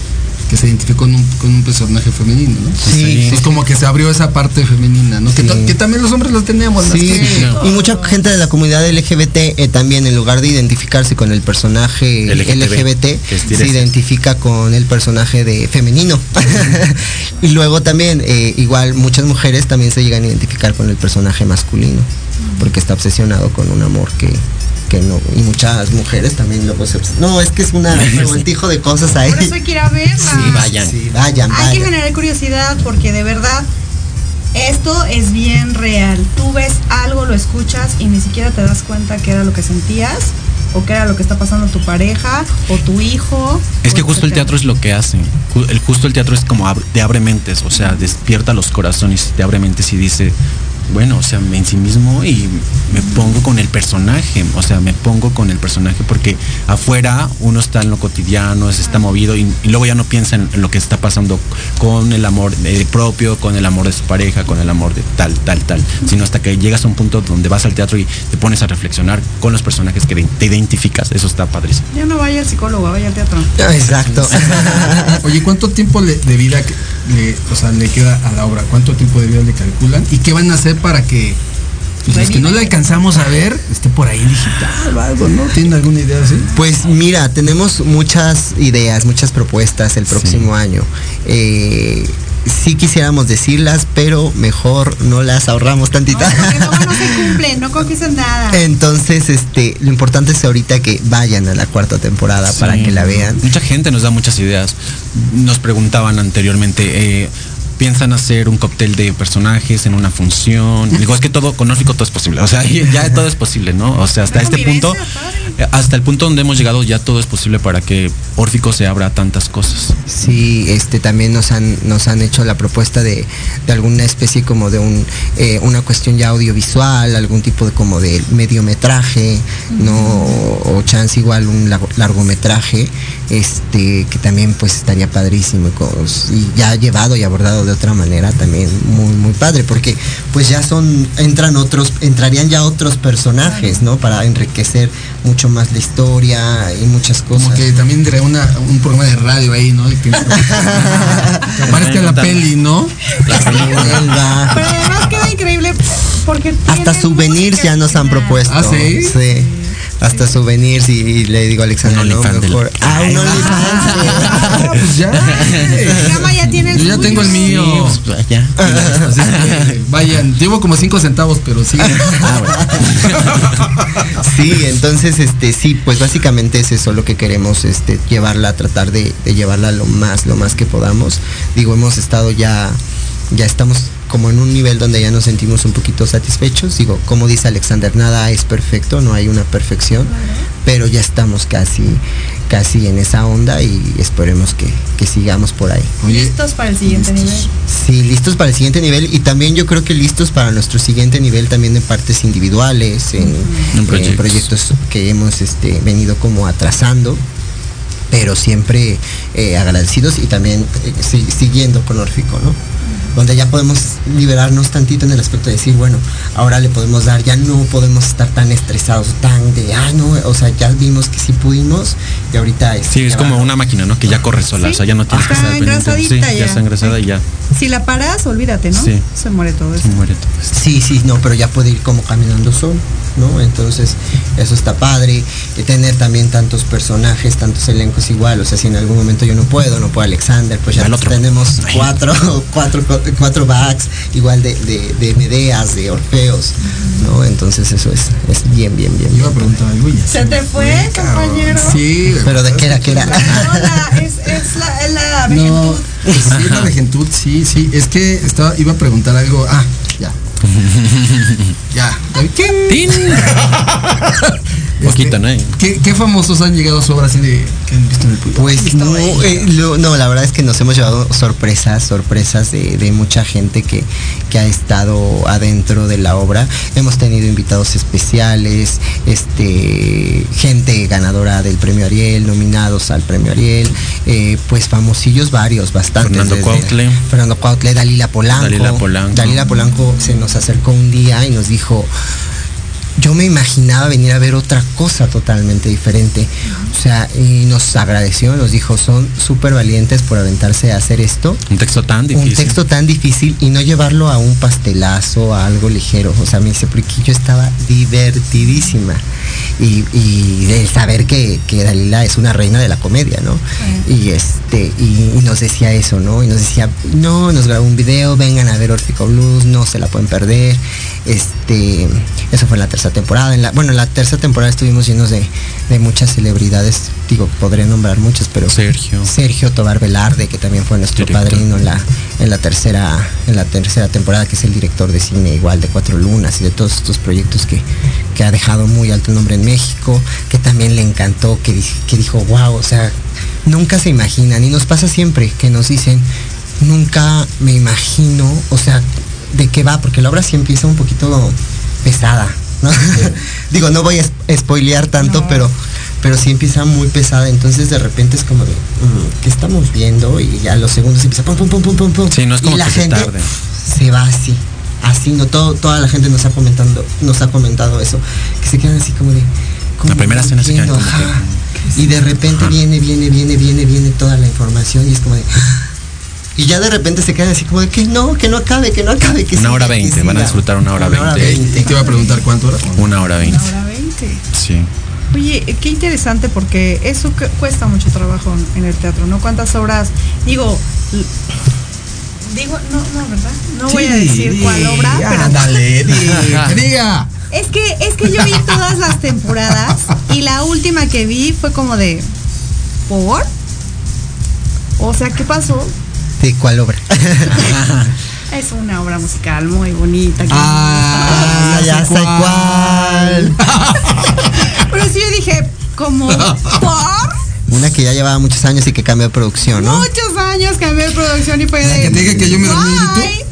que se identificó con un, con un personaje femenino, ¿no? Sí, Entonces como que se abrió esa parte femenina, ¿no? Que, Sí. to- que también los hombres lo tenemos. Sí, Es y mucha gente de la comunidad LGBT eh, también en lugar de identificarse con el personaje LGTB, LGBT, es se identifica con el personaje de femenino. y luego también, eh, igual muchas mujeres también se llegan a identificar con el personaje masculino, porque está obsesionado con un amor que, que no. Y muchas mujeres también luego se No, es que es una revoltijo de cosas ahí. Por eso hay que ir a verla. Sí, vayan. Sí, vayan, Hay que generar curiosidad porque de verdad esto es bien real. Tú ves algo, lo escuchas y ni siquiera te das cuenta que era lo que sentías o que era lo que está pasando tu pareja o tu hijo. Es que justo el teatro es lo que hace. El, justo el teatro es como te abre mentes, o sea, despierta los corazones, te abre mentes y dice, bueno, o sea, me en sí mismo y me pongo con el personaje, o sea, me pongo con el personaje porque afuera uno está en lo cotidiano, se está movido y, y luego ya no piensa en, en lo que está pasando con el amor eh, propio, con el amor de su pareja, con el amor de tal, tal, tal, sino hasta que llegas a un punto donde vas al teatro y te pones a reflexionar con los personajes que te identificas, eso está padrísimo. Ya no vaya al psicólogo, vaya al teatro. Ah, Exacto. Oye, ¿cuánto tiempo de vida que- le, o sea, le queda a la obra? ¿Cuánto tiempo de vida le calculan? ¿Y qué van a hacer para que pues, los que no le alcanzamos a ver esté por ahí digital o algo, ¿no? ¿Tienen alguna idea así? Pues mira, tenemos muchas ideas, muchas propuestas el próximo año. Eh, sí quisiéramos decirlas, pero mejor no las ahorramos No, tantita. porque luego no se cumplen, no confíes en nada. Entonces, este, lo importante es ahorita que vayan a la cuarta temporada para que la vean. Mucha gente nos da muchas ideas. Nos preguntaban anteriormente, eh, ¿piensan hacer un cóctel de personajes en una función? Digo, es que todo, con Órfico todo es posible. O sea, ya todo es posible, ¿no? O sea, hasta este punto, eh, hasta el punto donde hemos llegado, ya todo es posible para que Órfico se abra a tantas cosas. Sí, este también nos han nos han hecho la propuesta de, de alguna especie como de un eh, una cuestión ya audiovisual, algún tipo de como de mediometraje, no o chance igual un largo- largometraje, este que también pues estaría padrísimo y ya llevado y abordado de otra manera también muy muy padre porque pues ya son entran otros entrarían ya otros personajes, ¿no? Para enriquecer mucho más la historia y muchas cosas. Como que también de una, un programa de radio ahí, ¿no? Que, aparezca la peli, ¿no? Pero además queda increíble porque Hasta souvenirs música ya nos han propuesto. ¿Ah, sí? Hasta souvenirs y, y le digo a Alexander, Un no, mejor. Ah, un OnlyFans. Ah, pues ya. Ya tiene el Yo ya suyo. tengo el mío. Sí, pues, ya. Así es que, vayan, llevo como cinco centavos, pero sí. Sí, entonces, este, sí, pues básicamente es eso lo que queremos, este, llevarla, tratar de, de llevarla lo más, lo más que podamos. Digo, hemos estado ya, ya estamos como en un nivel donde ya nos sentimos un poquito satisfechos. Digo, como dice Alexander, nada es perfecto, no hay una perfección, pero ya estamos casi, casi en esa onda y esperemos que, que sigamos por ahí. Listos para el siguiente nivel. Sí, listos para el siguiente nivel y también yo creo que listos para nuestro siguiente nivel también de partes individuales, en, En en proyectos. proyectos. que hemos este, venido como atrasando, pero siempre eh, agradecidos y también eh, si- siguiendo con Orfico, ¿no? Donde ya podemos liberarnos tantito en el aspecto de decir, bueno, ahora le podemos dar, ya no podemos estar tan estresados, tan de, ah, no, o sea, ya vimos que sí pudimos y ahorita este, Sí, es como va. una máquina, ¿no? Que ya corre sola, Sí. o sea, ya no tienes que estar pendiente. Sí, engrasadita ya ya. está engrasada y ya Si la paras, olvídate, ¿no? Sí. Se muere todo eso. se muere todo esto. Sí, sí, no, pero ya puede ir como caminando solo, ¿no? Entonces, eso está padre. Y tener también tantos personajes, tantos elencos igual. O sea, si en algún momento yo no puedo, no puedo Alexander, pues ya tenemos cuatro, cuatro, cuatro backs, igual de, de, de Medeas, de Orfeos, ¿no? Entonces eso es, es bien, bien, bien. iba a preguntar algo y ya Se te fue, compañero. Pero de qué era, qué era. No, la- es, es la, es la No, vejentud. sí, la vejentud, sí, sí. Es que estaba, iba a preguntar algo. Ah, ya. ya. ¡Tin! Poquito, ¿no? ¿Qué, qué famosos han llegado a su obra así de que han visto en el público? Pues no, eh, lo- no, la verdad es que nos hemos llevado sorpresas, sorpresas de, de mucha gente que, que ha estado adentro de la obra. Hemos tenido invitados especiales, este, gente ganadora del premio Ariel, nominados al premio Ariel, eh, pues famosillos varios, bastantes. Fernando Cuautle. Fernando Cuautle, Dalila Polanco. Dalila Polanco. Dalila Polanco se nos acercó un día y nos dijo, yo me imaginaba venir a ver otra cosa totalmente diferente. O sea, y nos agradeció, nos dijo, son súper valientes por aventarse a hacer esto. Un texto tan difícil. Un texto tan difícil y no llevarlo a un pastelazo, a algo ligero. O sea, me dice, porque yo estaba divertidísima. Y, y el saber que, que Dalila es una reina de la comedia, ¿no? Y este, y, y nos decía eso, ¿no? Y nos decía, no, nos grabó un video, vengan a ver Orfico Blues, no se la pueden perder. Este, eso fue en la tercera temporada. En la, bueno, en la tercera temporada estuvimos llenos de, de muchas celebridades, digo, podría nombrar muchas, pero Sergio. Sergio Tobar Velarde, que también fue nuestro Director. padrino en la, en la tercera, en la tercera temporada, que es el director de cine igual de Cuatro Lunas y de todos estos proyectos que, que ha dejado muy alto nombre en México, que también le encantó, que, que dijo, wow, o sea, nunca se imaginan, y nos pasa siempre que nos dicen, nunca me imagino, o sea, de qué va, porque la obra sí empieza un poquito pesada, ¿no? Digo, no voy a spoilear tanto, No. pero pero sí empieza muy pesada, entonces de repente es como de, mm, ¿qué estamos viendo? Y ya a los segundos empieza pum, pum, pum, pum, pum, pum. Sí, no es como y la que se gente tarde. se va así, así, no todo, toda la gente nos ha comentando, nos ha comentado eso, que se quedan así como de, ¿cómo La primera escena se quedan entiendo? como que- Ajá. Y de repente viene, viene, viene, viene, viene toda la información y es como de. Y ya de repente se quedan así como de que no, que no acabe, que no acabe, que Una siga, hora veinte, siga". van a disfrutar una hora veinte. Y te iba a preguntar cuánto era. Una hora veinte. Una hora veinte. Sí. Oye, qué interesante porque eso cu- cuesta mucho trabajo en el teatro, ¿no? ¿Cuántas obras? Digo, digo, no, no, ¿verdad? No voy a decir cuál obra, pero Ándale, di, que diga. es que es que yo vi todas las temporadas y la última que vi fue como de ¿por? O sea, ¿qué pasó? ¿De cuál obra? Es una obra musical muy bonita. que Ah, Ah, ya sé cuál. Pero sí yo dije, como por Una que ya llevaba muchos años y que cambió de producción, ¿no? muchos años cambié de producción y fue La de. que te dije que yo me dormí en YouTube.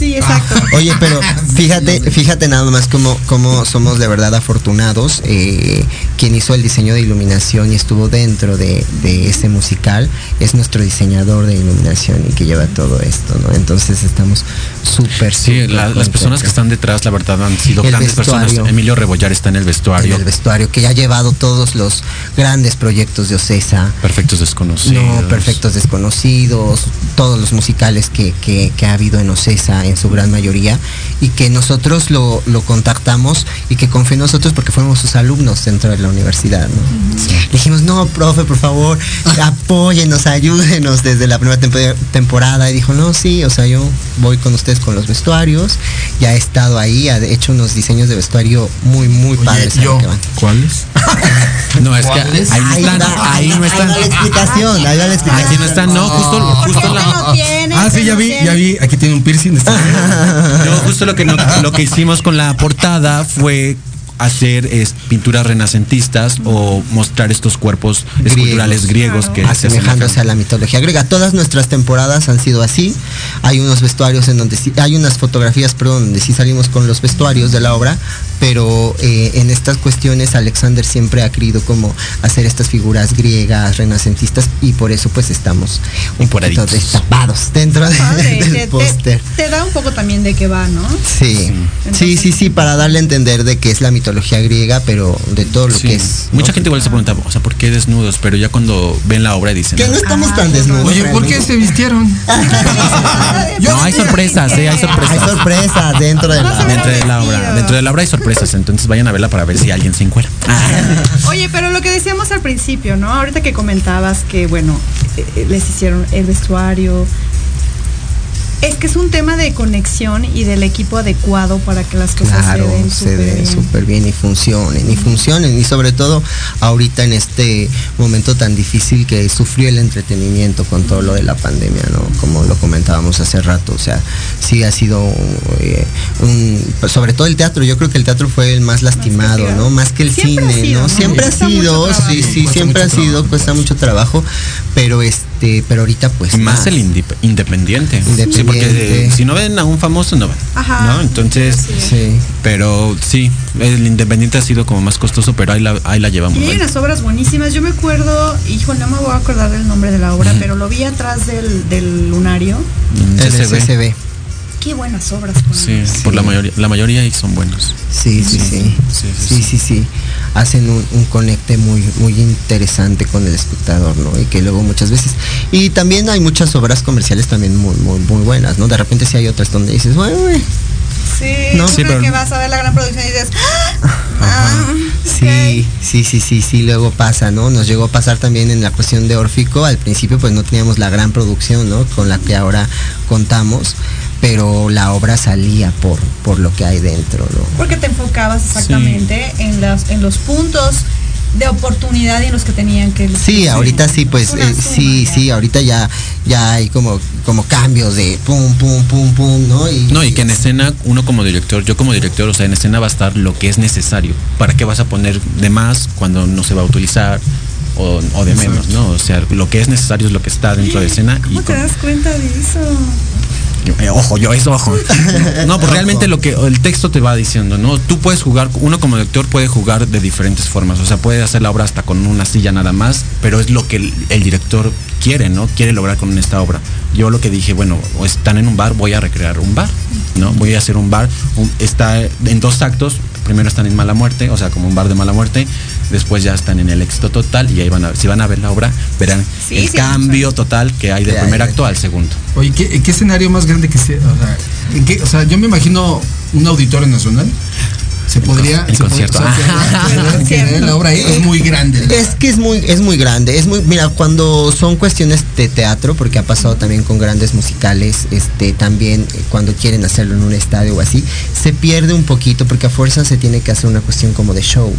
Sí, exacto. Oye, pero fíjate, fíjate nada más cómo, cómo somos de verdad afortunados. Eh, quien hizo el diseño de iluminación y estuvo dentro de, de ese musical es nuestro diseñador de iluminación y que lleva todo esto, ¿no? Entonces estamos súper, Sí, la- las personas que están detrás, la verdad, han sido El grandes personas. Emilio Rebollar está en el en vestuario. el vestuario, que ya ha llevado todos los grandes proyectos de Ocesa. Perfectos desconocidos. No, Perfectos Desconocidos, todos los musicales que, que- que ha habido en Ocesa en su gran mayoría y que nosotros lo, lo contactamos y que confió en nosotros porque fuimos sus alumnos dentro de la universidad. ¿no? Le dijimos, no, profe, por favor, apóyenos, ayúdenos desde la primera tempo- temporada. Y dijo, no, sí, o sea, yo voy con ustedes con los vestuarios, ya he estado ahí, ha hecho unos diseños de vestuario muy, muy Oye, padres. yo. ¿Cuáles? No, es que ¿Cuáles? ahí no están. va, Ahí no ahí están. va la explicación, ahí va la explicación. Aquí no están, no, justo, justo la. no tiene, Ah, sí, ya vi, ya vi. Aquí tiene un piercing. Está No, justo lo que, no- lo que hicimos con la portada fue hacer es, pinturas renacentistas o mostrar estos cuerpos esculturales griegos que se asemejándose a la mitología griega. Todas nuestras temporadas han sido así. Hay unos vestuarios en donde sí, hay unas fotografías, perdón, donde sí salimos con los vestuarios de la obra, pero eh, en estas cuestiones Alexander siempre ha querido como hacer estas figuras griegas, renacentistas, y por eso pues estamos un poquito destapados dentro de- Padre, del te, póster. te da un poco también de qué va, ¿no? Sí, sí, Entonces- sí, sí, para darle a entender de que es la mitología griega, pero de todo lo Sí. que es. ¿no? Mucha gente igual se pregunta, o sea, ¿por qué desnudos? Pero ya cuando ven la obra dicen. Que no estamos Ah, tan no, desnudos. Oye, ¿por qué se vistieron? No, hay sorpresas, sí, hay Hay sorpresas. sorpresas dentro de la Dentro de la obra, dentro de la obra hay sorpresas, entonces vayan a verla para ver si alguien se encuera. Oye, pero lo que decíamos al principio, ¿no? Ahorita que comentabas que, bueno, eh, eh, les hicieron el vestuario. Es que es un tema de conexión y del equipo adecuado para que las cosas Claro, se den súper den bien. y funcionen, y funcionen, y sobre todo ahorita en este momento tan difícil que sufrió el entretenimiento con todo lo de la pandemia, ¿no? Como lo comentábamos hace rato, o sea, sí ha sido eh, un, pues, sobre todo el teatro, yo creo que el teatro fue el más lastimado, castigado. ¿no? Más que el Siempre cine, sido, ¿no? ¿no? Siempre ha sido, sí, sí, Cuesta siempre ha mucho sido, trabajo, cuesta mucho trabajo, pero este, pero ahorita pues Y más el indip- independiente. Sí, Independiente. porque si no ven a un famoso, no van. Ajá. ¿no? Entonces. Sí. pero sí, el independiente ha sido como más costoso, pero ahí la, ahí la llevamos. Y hay unas obras buenísimas. Yo me acuerdo, hijo, no me voy a acordar del nombre de la obra, pero lo vi atrás del, del lunario. Mm, El. SCB. Qué buenas obras. Sí, por la mayoría, la mayoría son buenos. Sí, sí, sí. Sí, Sí, sí, sí, sí. Hacen un, un conecte muy, muy interesante con el espectador, ¿no? Y que luego muchas veces. Y también hay muchas obras comerciales también muy, muy, muy buenas, ¿no? De repente sí hay otras donde dices, bueno, Sí, No. Sí, pero- que vas a ver la gran producción y dices, ah, Sí, sí, sí, sí, sí, luego pasa, ¿no? Nos llegó a pasar también en la cuestión de Órfico, al principio pues no teníamos la gran producción, ¿no? Con la que ahora contamos, pero la obra salía por, por lo que hay dentro, ¿no? porque te enfocabas exactamente en, las, en los puntos de oportunidad y en los que tenían que Sí, ahorita sí, pues eh, sí, ya. sí, ahorita ya, ya hay como, como cambios de pum, pum, pum, pum, ¿no? Y, No, y que en escena, uno como director, yo como director, o sea, en escena va a estar lo que es necesario. ¿Para qué vas a poner de más cuando no se va a utilizar? O, o de menos, ¿no? O sea, lo que es necesario es lo que está dentro de escena. Y ¿Cómo te con- das cuenta de eso? Eh, ojo, yo es ojo. No, pues realmente lo que el texto te va diciendo, ¿no? Tú puedes jugar, uno como lector puede jugar de diferentes formas, o sea, puede hacer la obra hasta con una silla nada más, pero es lo que el, el director quiere, ¿no? Quiere lograr con esta obra. Yo lo que dije, bueno, o están en un bar, voy a recrear un bar, ¿no? Voy a hacer un bar, un- está en dos actos, primero están en mala muerte, o sea, como un bar de mala muerte, después ya están en el éxito total y ahí van a, si van a ver la obra, verán Sí, el sí, cambio total que hay del primer acto al segundo. Oye, ¿qué, qué escenario más grande que sea? O sea, ¿en qué- o sea, yo me imagino un auditorio nacional. Se podría. el se podría- concierto. o sea, la obra ahí es muy grande. Es que es muy, es muy grande, es muy, mira, cuando son cuestiones de teatro, porque ha pasado también con grandes musicales, este, también eh, cuando quieren hacerlo en un estadio o así, se pierde un poquito porque a fuerza se tiene que hacer una cuestión como de show,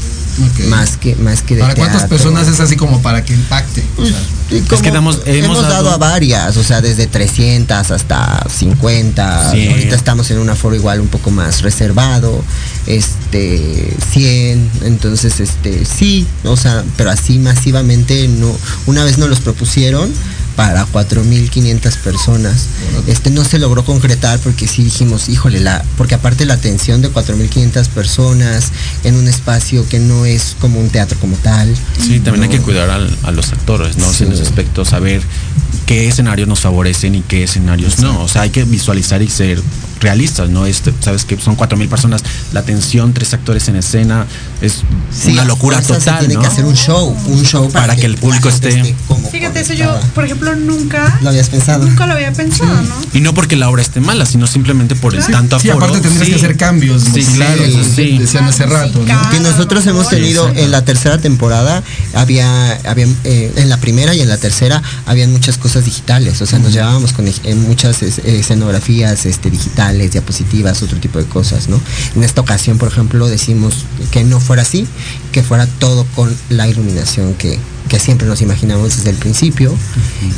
Más que, más que de ¿Para cuántas teatro. personas es así como para que impacte? O sea, que damos- hemos hemos, dado, dado- a varias, o sea, desde 300 hasta 50. Sí. Ahorita estamos en un aforo igual un poco más reservado, este 100, entonces este sí, o sea, pero así masivamente no una vez nos los propusieron para 4500 personas. Este no se logró concretar porque sí dijimos, híjole, la porque aparte la atención de 4500 personas en un espacio que no es como un teatro como tal. Sí, también hay que cuidar al- a los actores, ¿no? Sí. En ese aspecto, saber qué escenarios nos favorecen y qué escenarios no. O sea, hay que visualizar y ser realistas, ¿no? Este, Sabes que son cuatro mil personas, la atención, tres actores en escena, es Sí, una locura total, Se tiene ¿no? que hacer un show, un show Para que el público gente esté- como Fíjate, eso yo, por ejemplo, nunca, ¿Lo habías pensado? nunca lo había pensado, ¿no? Y no porque la obra esté mala, sino simplemente por el tanto sí, aforo. aparte tendrías Sí. que hacer cambios. Sí, claro, sí. Decían hace rato, que nosotros hemos tenido en la tercera temporada había, había eh, en la primera y en la tercera habían muchas cosas digitales o sea nos llevábamos con eh, muchas es- escenografías este digitales diapositivas otro tipo de cosas no en esta ocasión por ejemplo decimos que no fuera así que fuera todo con la iluminación que que siempre nos imaginamos desde el principio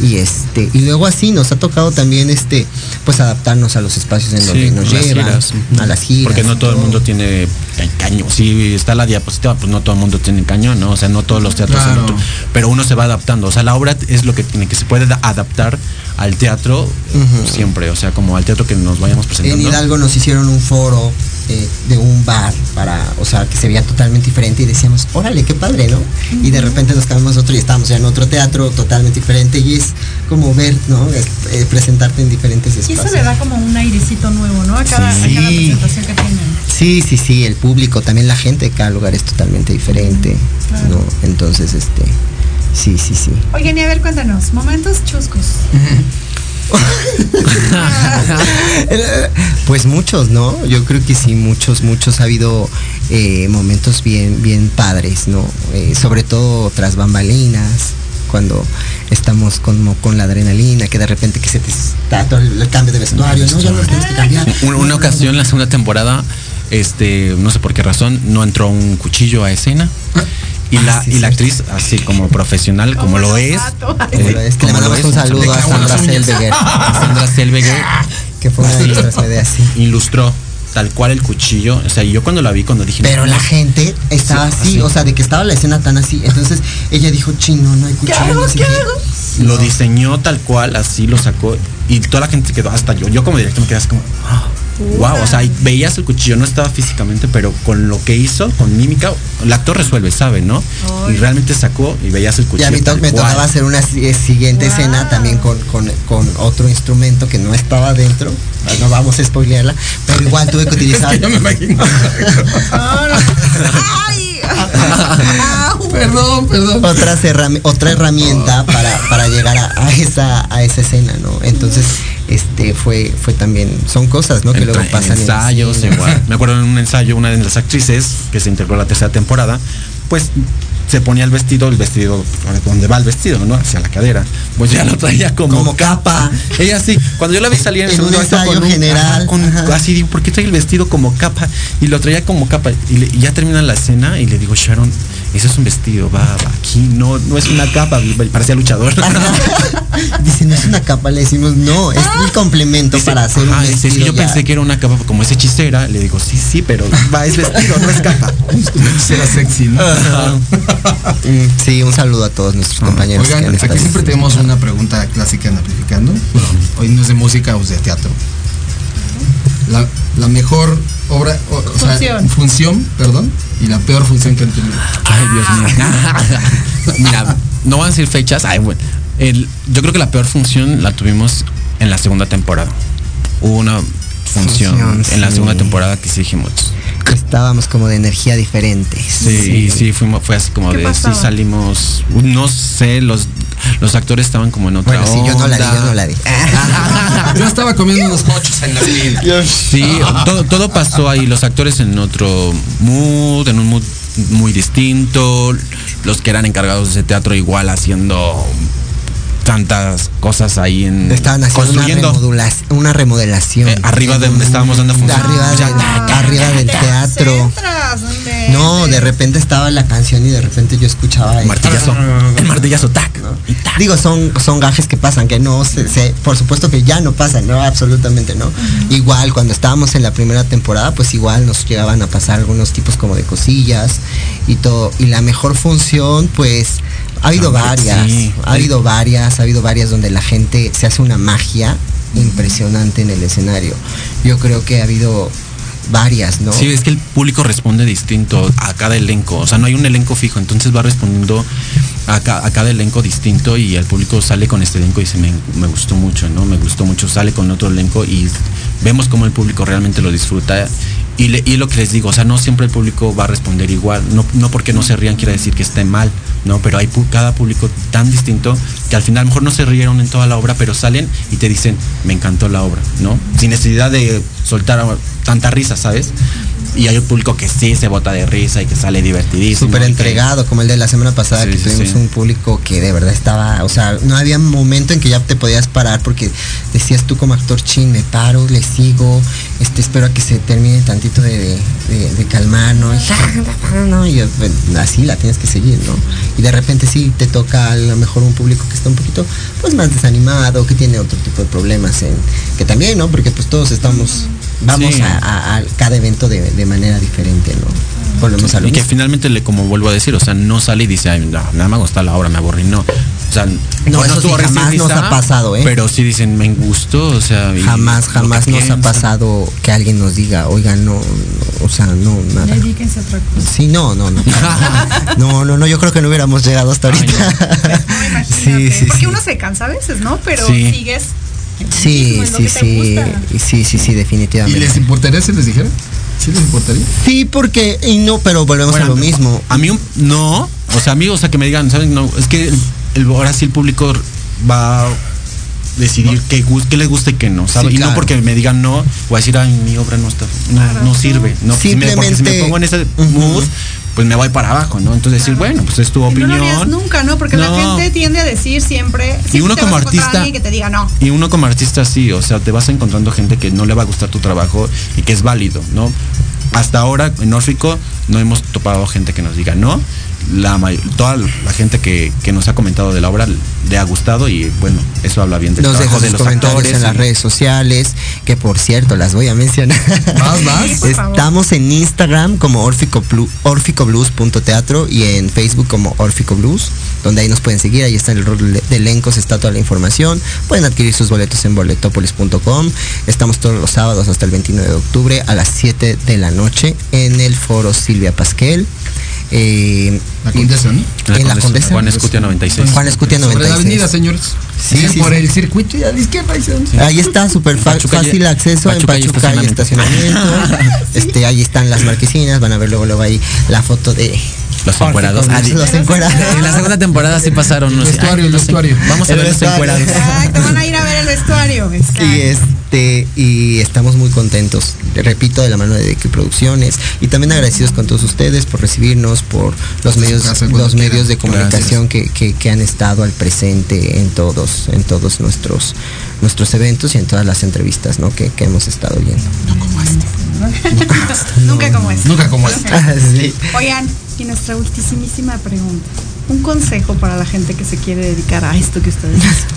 y este y luego así nos ha tocado también este pues adaptarnos a los espacios en Sí, donde nos llevan giras. a las giras Porque no todo el mundo tiene ca- cañón. Si está la diapositiva, pues no todo el mundo tiene cañón, ¿no? O sea, no todos los teatros. Claro. son pero uno se va adaptando. O sea, la obra es lo que tiene, que se puede da- adaptar al teatro siempre. O sea, como al teatro que nos vayamos En presentando. Hidalgo nos hicieron un foro eh, de un bar para, o sea, que se veía totalmente diferente y decíamos, órale, qué padre, ¿no? Y de repente nos cambiamos otro y estábamos ya en otro teatro totalmente diferente y es como ver, ¿no? Es, eh, presentarte en diferentes Y espacios. eso le da como un airecito nuevo, ¿no? A cada, a Sí. cada presentación que tienen. Sí, sí, sí, el público, también la gente de cada lugar es totalmente diferente, Claro. ¿no? Entonces, este, sí, sí, sí. Oye, ni a ver, cuéntanos, momentos chuscos. Pues muchos, ¿no? Yo creo que sí, muchos, muchos ha habido eh, momentos bien, bien padres, ¿no? Eh, sobre todo tras bambalinas, cuando estamos como con la adrenalina, que de repente que se te está todo el cambio de vestuario, ¿no? Ya lo tienes que cambiar. Una, una ocasión la segunda temporada, este, no sé por qué razón, no entró un cuchillo a escena. Y la, Ah, sí, y la actriz, así como profesional, como lo es, Vato. Como lo es, que le como lo mandamos un saludo a le Sandra. Selveger, a Sandra Selveger que fue una de nuestras ilustró tal cual el cuchillo. O sea, yo cuando la vi, cuando dije. Pero la gente estaba Sí, así, así. o sea, de que estaba la escena tan así. Entonces ella dijo, chino, no hay ¿Qué cuchillo. hago? no sé ¿Qué qué". hago? Lo diseñó tal cual, así lo sacó. Y toda la gente se quedó, hasta yo. Yo como director me quedé así como. Wow, o sea, y veías el cuchillo, no estaba físicamente, pero con lo que hizo, con mímica, el actor resuelve, sabe, ¿no? Y realmente sacó y veías el Y cuchillo. a mí tal me tocaba hacer una eh, siguiente Wow. escena también con, con, con otro instrumento que no estaba dentro. No vamos a spoilearla, pero igual tuve que utilizar. Ya me imagino. No, no. Ay. Perdón, perdón. otras herrami- otra herramienta para, para llegar a, a esa a esa escena, ¿no? Entonces, este fue fue también son cosas, ¿no? Que luego pasan en ensayos, igual. Me acuerdo en un ensayo, una de las actrices que se integró a la tercera temporada, pues se ponía el vestido, el vestido, donde va el vestido, ¿no? Hacia la cadera. Pues ya lo traía como, Como capa. Ella sí, cuando yo la vi salir en, En un acto con un- general, ajá, con- ajá. así digo, ¿por qué trae el vestido como capa? Y lo traía como capa. Y, le- y ya termina la escena y le digo, Sharon, eso es un vestido, va, va, aquí no, no es una capa, parecía luchador. Dice, no es una capa, le decimos, no, es un complemento Dice, para hacer un "Ajá", dice, "Es que vestido yo ya". pensé que era una capa como es hechicera. Le digo, sí, sí, pero va, es vestido, no es capa. Será sexy, ¿no? Mm, Sí, un saludo a todos nuestros compañeros. que Oigan, aquí siempre tenemos una pregunta clásica en Amplificando. Bueno, hoy no es de música o es de teatro. La, la mejor obra, o, o sea, Función. función, perdón, y la peor función que han tenido. Ay, Dios mío. Mira, no van a decir fechas. Ay, bueno. El, yo creo que la peor función la tuvimos en la segunda temporada. Hubo una función, Función, en la sí. segunda temporada que sí dijimos. Estábamos como de energía diferente. Sí, sí, fuimos, fue así como ¿Qué de pasaba? sí salimos. No sé, los, los actores estaban como en otra Bueno, sí, yo no la di, onda. yo no la di. Yo estaba comiendo unos hochos en la esquina. Sí, todo, todo pasó ahí, los actores en otro mood, en un mood muy distinto, los que eran encargados de ese teatro igual haciendo tantas cosas ahí en Estaban haciendo una, construyendo remodulac- una remodelación. Eh, arriba de donde estábamos dando función. arriba, Ya, del- arriba teatro. No, de repente estaba la canción y de repente yo escuchaba el martillazo, el martillazo tac, y tac. Digo, son, son gajes que pasan, que no se, se- por supuesto que ya no pasan, no, absolutamente no. Igual, cuando estábamos en la primera temporada, pues igual nos llegaban a pasar algunos tipos como de cosillas y todo. Y la mejor función, pues, ha habido varias, sí. ha habido varias, ha habido varias donde la gente se hace una magia impresionante en el escenario. Yo creo que ha habido varias, ¿no? Sí, es que el público responde distinto a cada elenco. O sea, no hay un elenco fijo, entonces va respondiendo a, ca- a cada elenco distinto y el público sale con este elenco y dice, me, me gustó mucho, ¿no? Me gustó mucho. Sale con otro elenco y vemos cómo el público realmente lo disfruta. Y, le- y lo que les digo, o sea, no siempre el público va a responder igual. No, no porque no se rían quiere decir que esté mal, ¿no? Pero hay cada público tan distinto que al final a lo mejor no se rieron en toda la obra, pero salen y te dicen, me encantó la obra, ¿no? Sin necesidad de soltar tanta risa, ¿sabes? Y hay un público que sí se bota de risa y que sale divertidísimo. súper que- entregado, como el de la semana pasada, Sí, que sí, tuvimos sí. un público que de verdad estaba, o sea, no había momento en que ya te podías parar porque decías tú como actor chin, me paro, le sigo, este, espero a que se termine tantito de, de, calmar, ¿no? Y, ¿no? Y, pues, así la tienes que seguir, ¿no? Y de repente sí te toca a lo mejor un público que está un poquito pues más desanimado, que tiene otro tipo de problemas en, que también, ¿no? Porque pues todos estamos, vamos Sí. a, a- a cada evento de, de manera diferente, ¿no? Volvemos a lo y que finalmente le como vuelvo a decir, o sea, no sale y dice, Ay, no, nada me gusta la obra, me aburrí, no. O sea, No, eso sí, risa y jamás nos ha pasado, ¿eh? Pero sí dicen, me gustó, o sea, y Jamás, jamás nos ha pasado que alguien nos diga, oiga, no, no, o sea, no, nada. Dedíquense a otra cosa. Sí, no, no, no. No, no, no, yo creo que no hubiéramos llegado hasta Ay, ahorita. No, imagínate. Sí, sí, Porque sí. uno se cansa a veces, ¿no? Pero Sí. sigues. Sí, mismo, sí, sí, sí, sí, sí, ¿Y definitivamente. les importaría si les dijera? ¿Sí les importaría? Sí, porque, y no, pero volvemos Bueno, a lo mismo. A mí un- no, o sea, amigos, o sea, que me digan, ¿saben? No, es que el, ahora sí el público va a decidir qué, qué les gusta y qué no, ¿sabes? Sí, y no porque me digan no, voy a decir, ay, mi obra no está, no, no sirve, no, Si me- porque si me Simplemente- pongo en ese mood, pues me voy para abajo, ¿no? Entonces decir, bueno, pues es tu Y opinión. No lo nunca, ¿no? Porque la gente tiende a decir siempre. Y uno como artista- que te diga no. Y uno como artista sí, o sea, te vas encontrando gente que no le va a gustar tu trabajo y que es válido, ¿no? Hasta ahora en Órfico no hemos topado gente que nos diga no. La toda la gente que, que nos ha comentado de la obra le ha gustado y bueno, eso habla bien del Nos trabajo de los comentarios actores. en las redes sociales, que por cierto las voy a mencionar. Por favor. Estamos en Instagram como Orfico Blu- orficoblues.teatro y en Facebook como Orfico Blues, donde ahí nos pueden seguir, ahí está el rol de elencos, está toda la información. Pueden adquirir sus boletos en boletopolis.com. Estamos todos los sábados hasta el 29 de octubre a las 7 de la noche en el foro Silvia Pasquel. Eh, La Condesa, ¿no? en la Condesa. Juan Escutia 96. Juan Escutia Sobre la 96. avenida, señores. Sí, Siguen sí, por sí. el circuito y a la izquierda. ahí está, súper fácil acceso Pachuca en Pachuca y estacionamiento. este, ahí están las marquesinas, van a ver luego, luego ahí la foto de Los encuerados. Los, los encuerados. En la segunda temporada sí pasaron unos. El vestuario, el los en- vestuario. Vamos a El ver los vestuario. encuerados. Exacto, van a ir a ver el vestuario. exacto. Y este, y estamos muy contentos, repito, de la mano de Deque Producciones y también agradecidos con todos ustedes por recibirnos, por los medios, los medios de comunicación que, que- que han estado al presente en todos, en todos nuestros, nuestros eventos y en todas las entrevistas ¿no? que, que hemos estado yendo. Nunca como este. Nunca como este. Sí. Oigan, y nuestra ultimísima pregunta. Un consejo para la gente que se quiere dedicar a esto que ustedes hacen.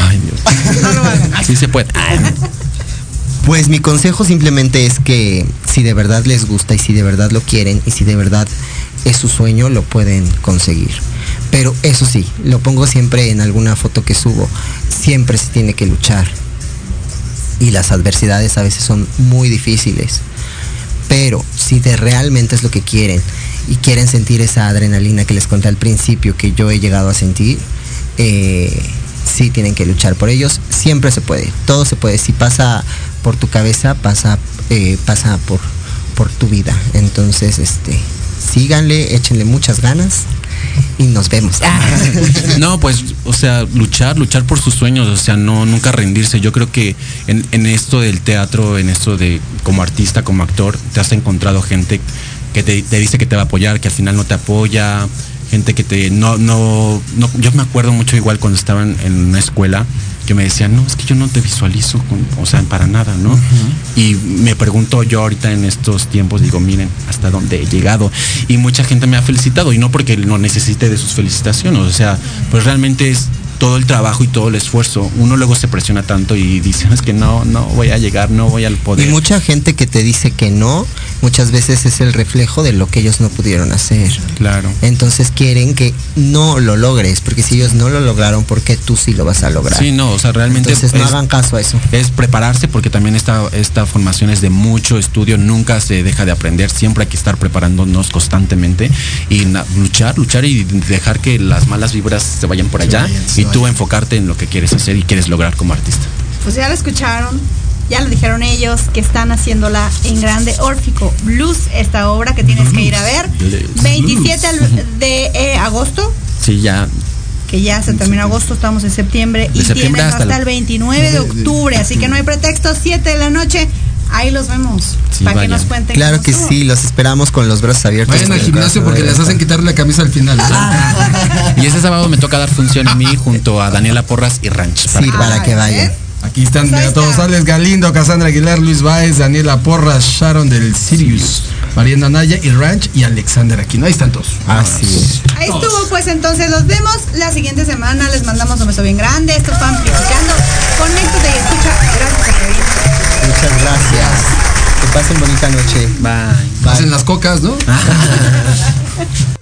Ay, Dios. No lo hagan. Sí se puede. Ay, Pues mi consejo simplemente es que si de verdad les gusta y si de verdad lo quieren y si de verdad es su sueño, lo pueden conseguir. Pero eso sí, lo pongo siempre en alguna foto que subo, siempre se tiene que luchar. Y las adversidades a veces son muy difíciles. Pero si de realmente es lo que quieren y quieren sentir esa adrenalina que les conté al principio que yo he llegado a sentir, eh, sí tienen que luchar por ellos. Siempre se puede, todo se puede. Si pasa por tu cabeza, pasa, eh, pasa por, por tu vida. Entonces, este, síganle, échenle muchas ganas y nos vemos. No, pues, o sea, luchar, luchar por sus sueños, o sea, no, nunca rendirse. Yo creo que en, en esto del teatro, en esto de como artista, como actor, te has encontrado gente que te, te dice que te va a apoyar, que al final no te apoya, gente que te no, no, no, yo me acuerdo mucho igual cuando estaban en una escuela, que me decían, no, es que yo no te visualizo, con- o sea, para nada, ¿no? Y me pregunto yo ahorita en estos tiempos, digo, miren, hasta dónde he llegado. Y mucha gente me ha felicitado, y no porque no necesite de sus felicitaciones, o sea, pues realmente es todo el trabajo y todo el esfuerzo. Uno luego se presiona tanto y dice, es que no, no voy a llegar, no voy al Y poder. mucha gente que te dice que no, muchas veces es el reflejo de lo que ellos no pudieron hacer. Claro. Entonces quieren que no lo logres, porque si ellos no lo lograron, ¿por qué tú sí lo vas a lograr? Sí, no, o sea, realmente Entonces no es- hagan caso a eso. es prepararse porque también esta, esta formación es de mucho estudio, nunca se deja de aprender, siempre hay que estar preparándonos constantemente y na- luchar, luchar y dejar que las malas vibras se vayan por allá y tú vayan. enfocarte en lo que quieres hacer y quieres lograr como artista. Pues ya lo escucharon, ya lo dijeron ellos, que están haciéndola en grande Órfico Blues, esta obra que tienes que ir a ver. Blues. 27 al- de eh, agosto, Sí, ya que ya se terminó agosto, estamos en septiembre, y septiembre tienen hasta hasta, el- el 29 de octubre, así que no hay pretexto, 7 de la noche, ahí los vemos, Sí, para que nos cuenten. Claro que estuvo. sí, los esperamos con los brazos abiertos. Vayan al gimnasio porque les hacen quitar la camisa al final. ¿no? Y ese sábado me toca dar función a mí junto a Daniela Porras y Ranch. Sí, para que Ah, vayan. Aquí están Pues todos. está. Alex Galindo, Cassandra Aguilar, Luis Baez, Daniela Porras, Sharon del Sirius, Mariana Naya y Ranch y Alexander Aquino. Ahí están todos. Así es. Ahí estuvo, pues entonces los vemos la siguiente semana. Les mandamos un beso bien grande. Esto fue Amplificando. Conéctate y escucha. Gracias por venir. Muchas gracias. Que pasen bonita noche. Bye. Hacen las cocas, ¿no?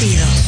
sentidos.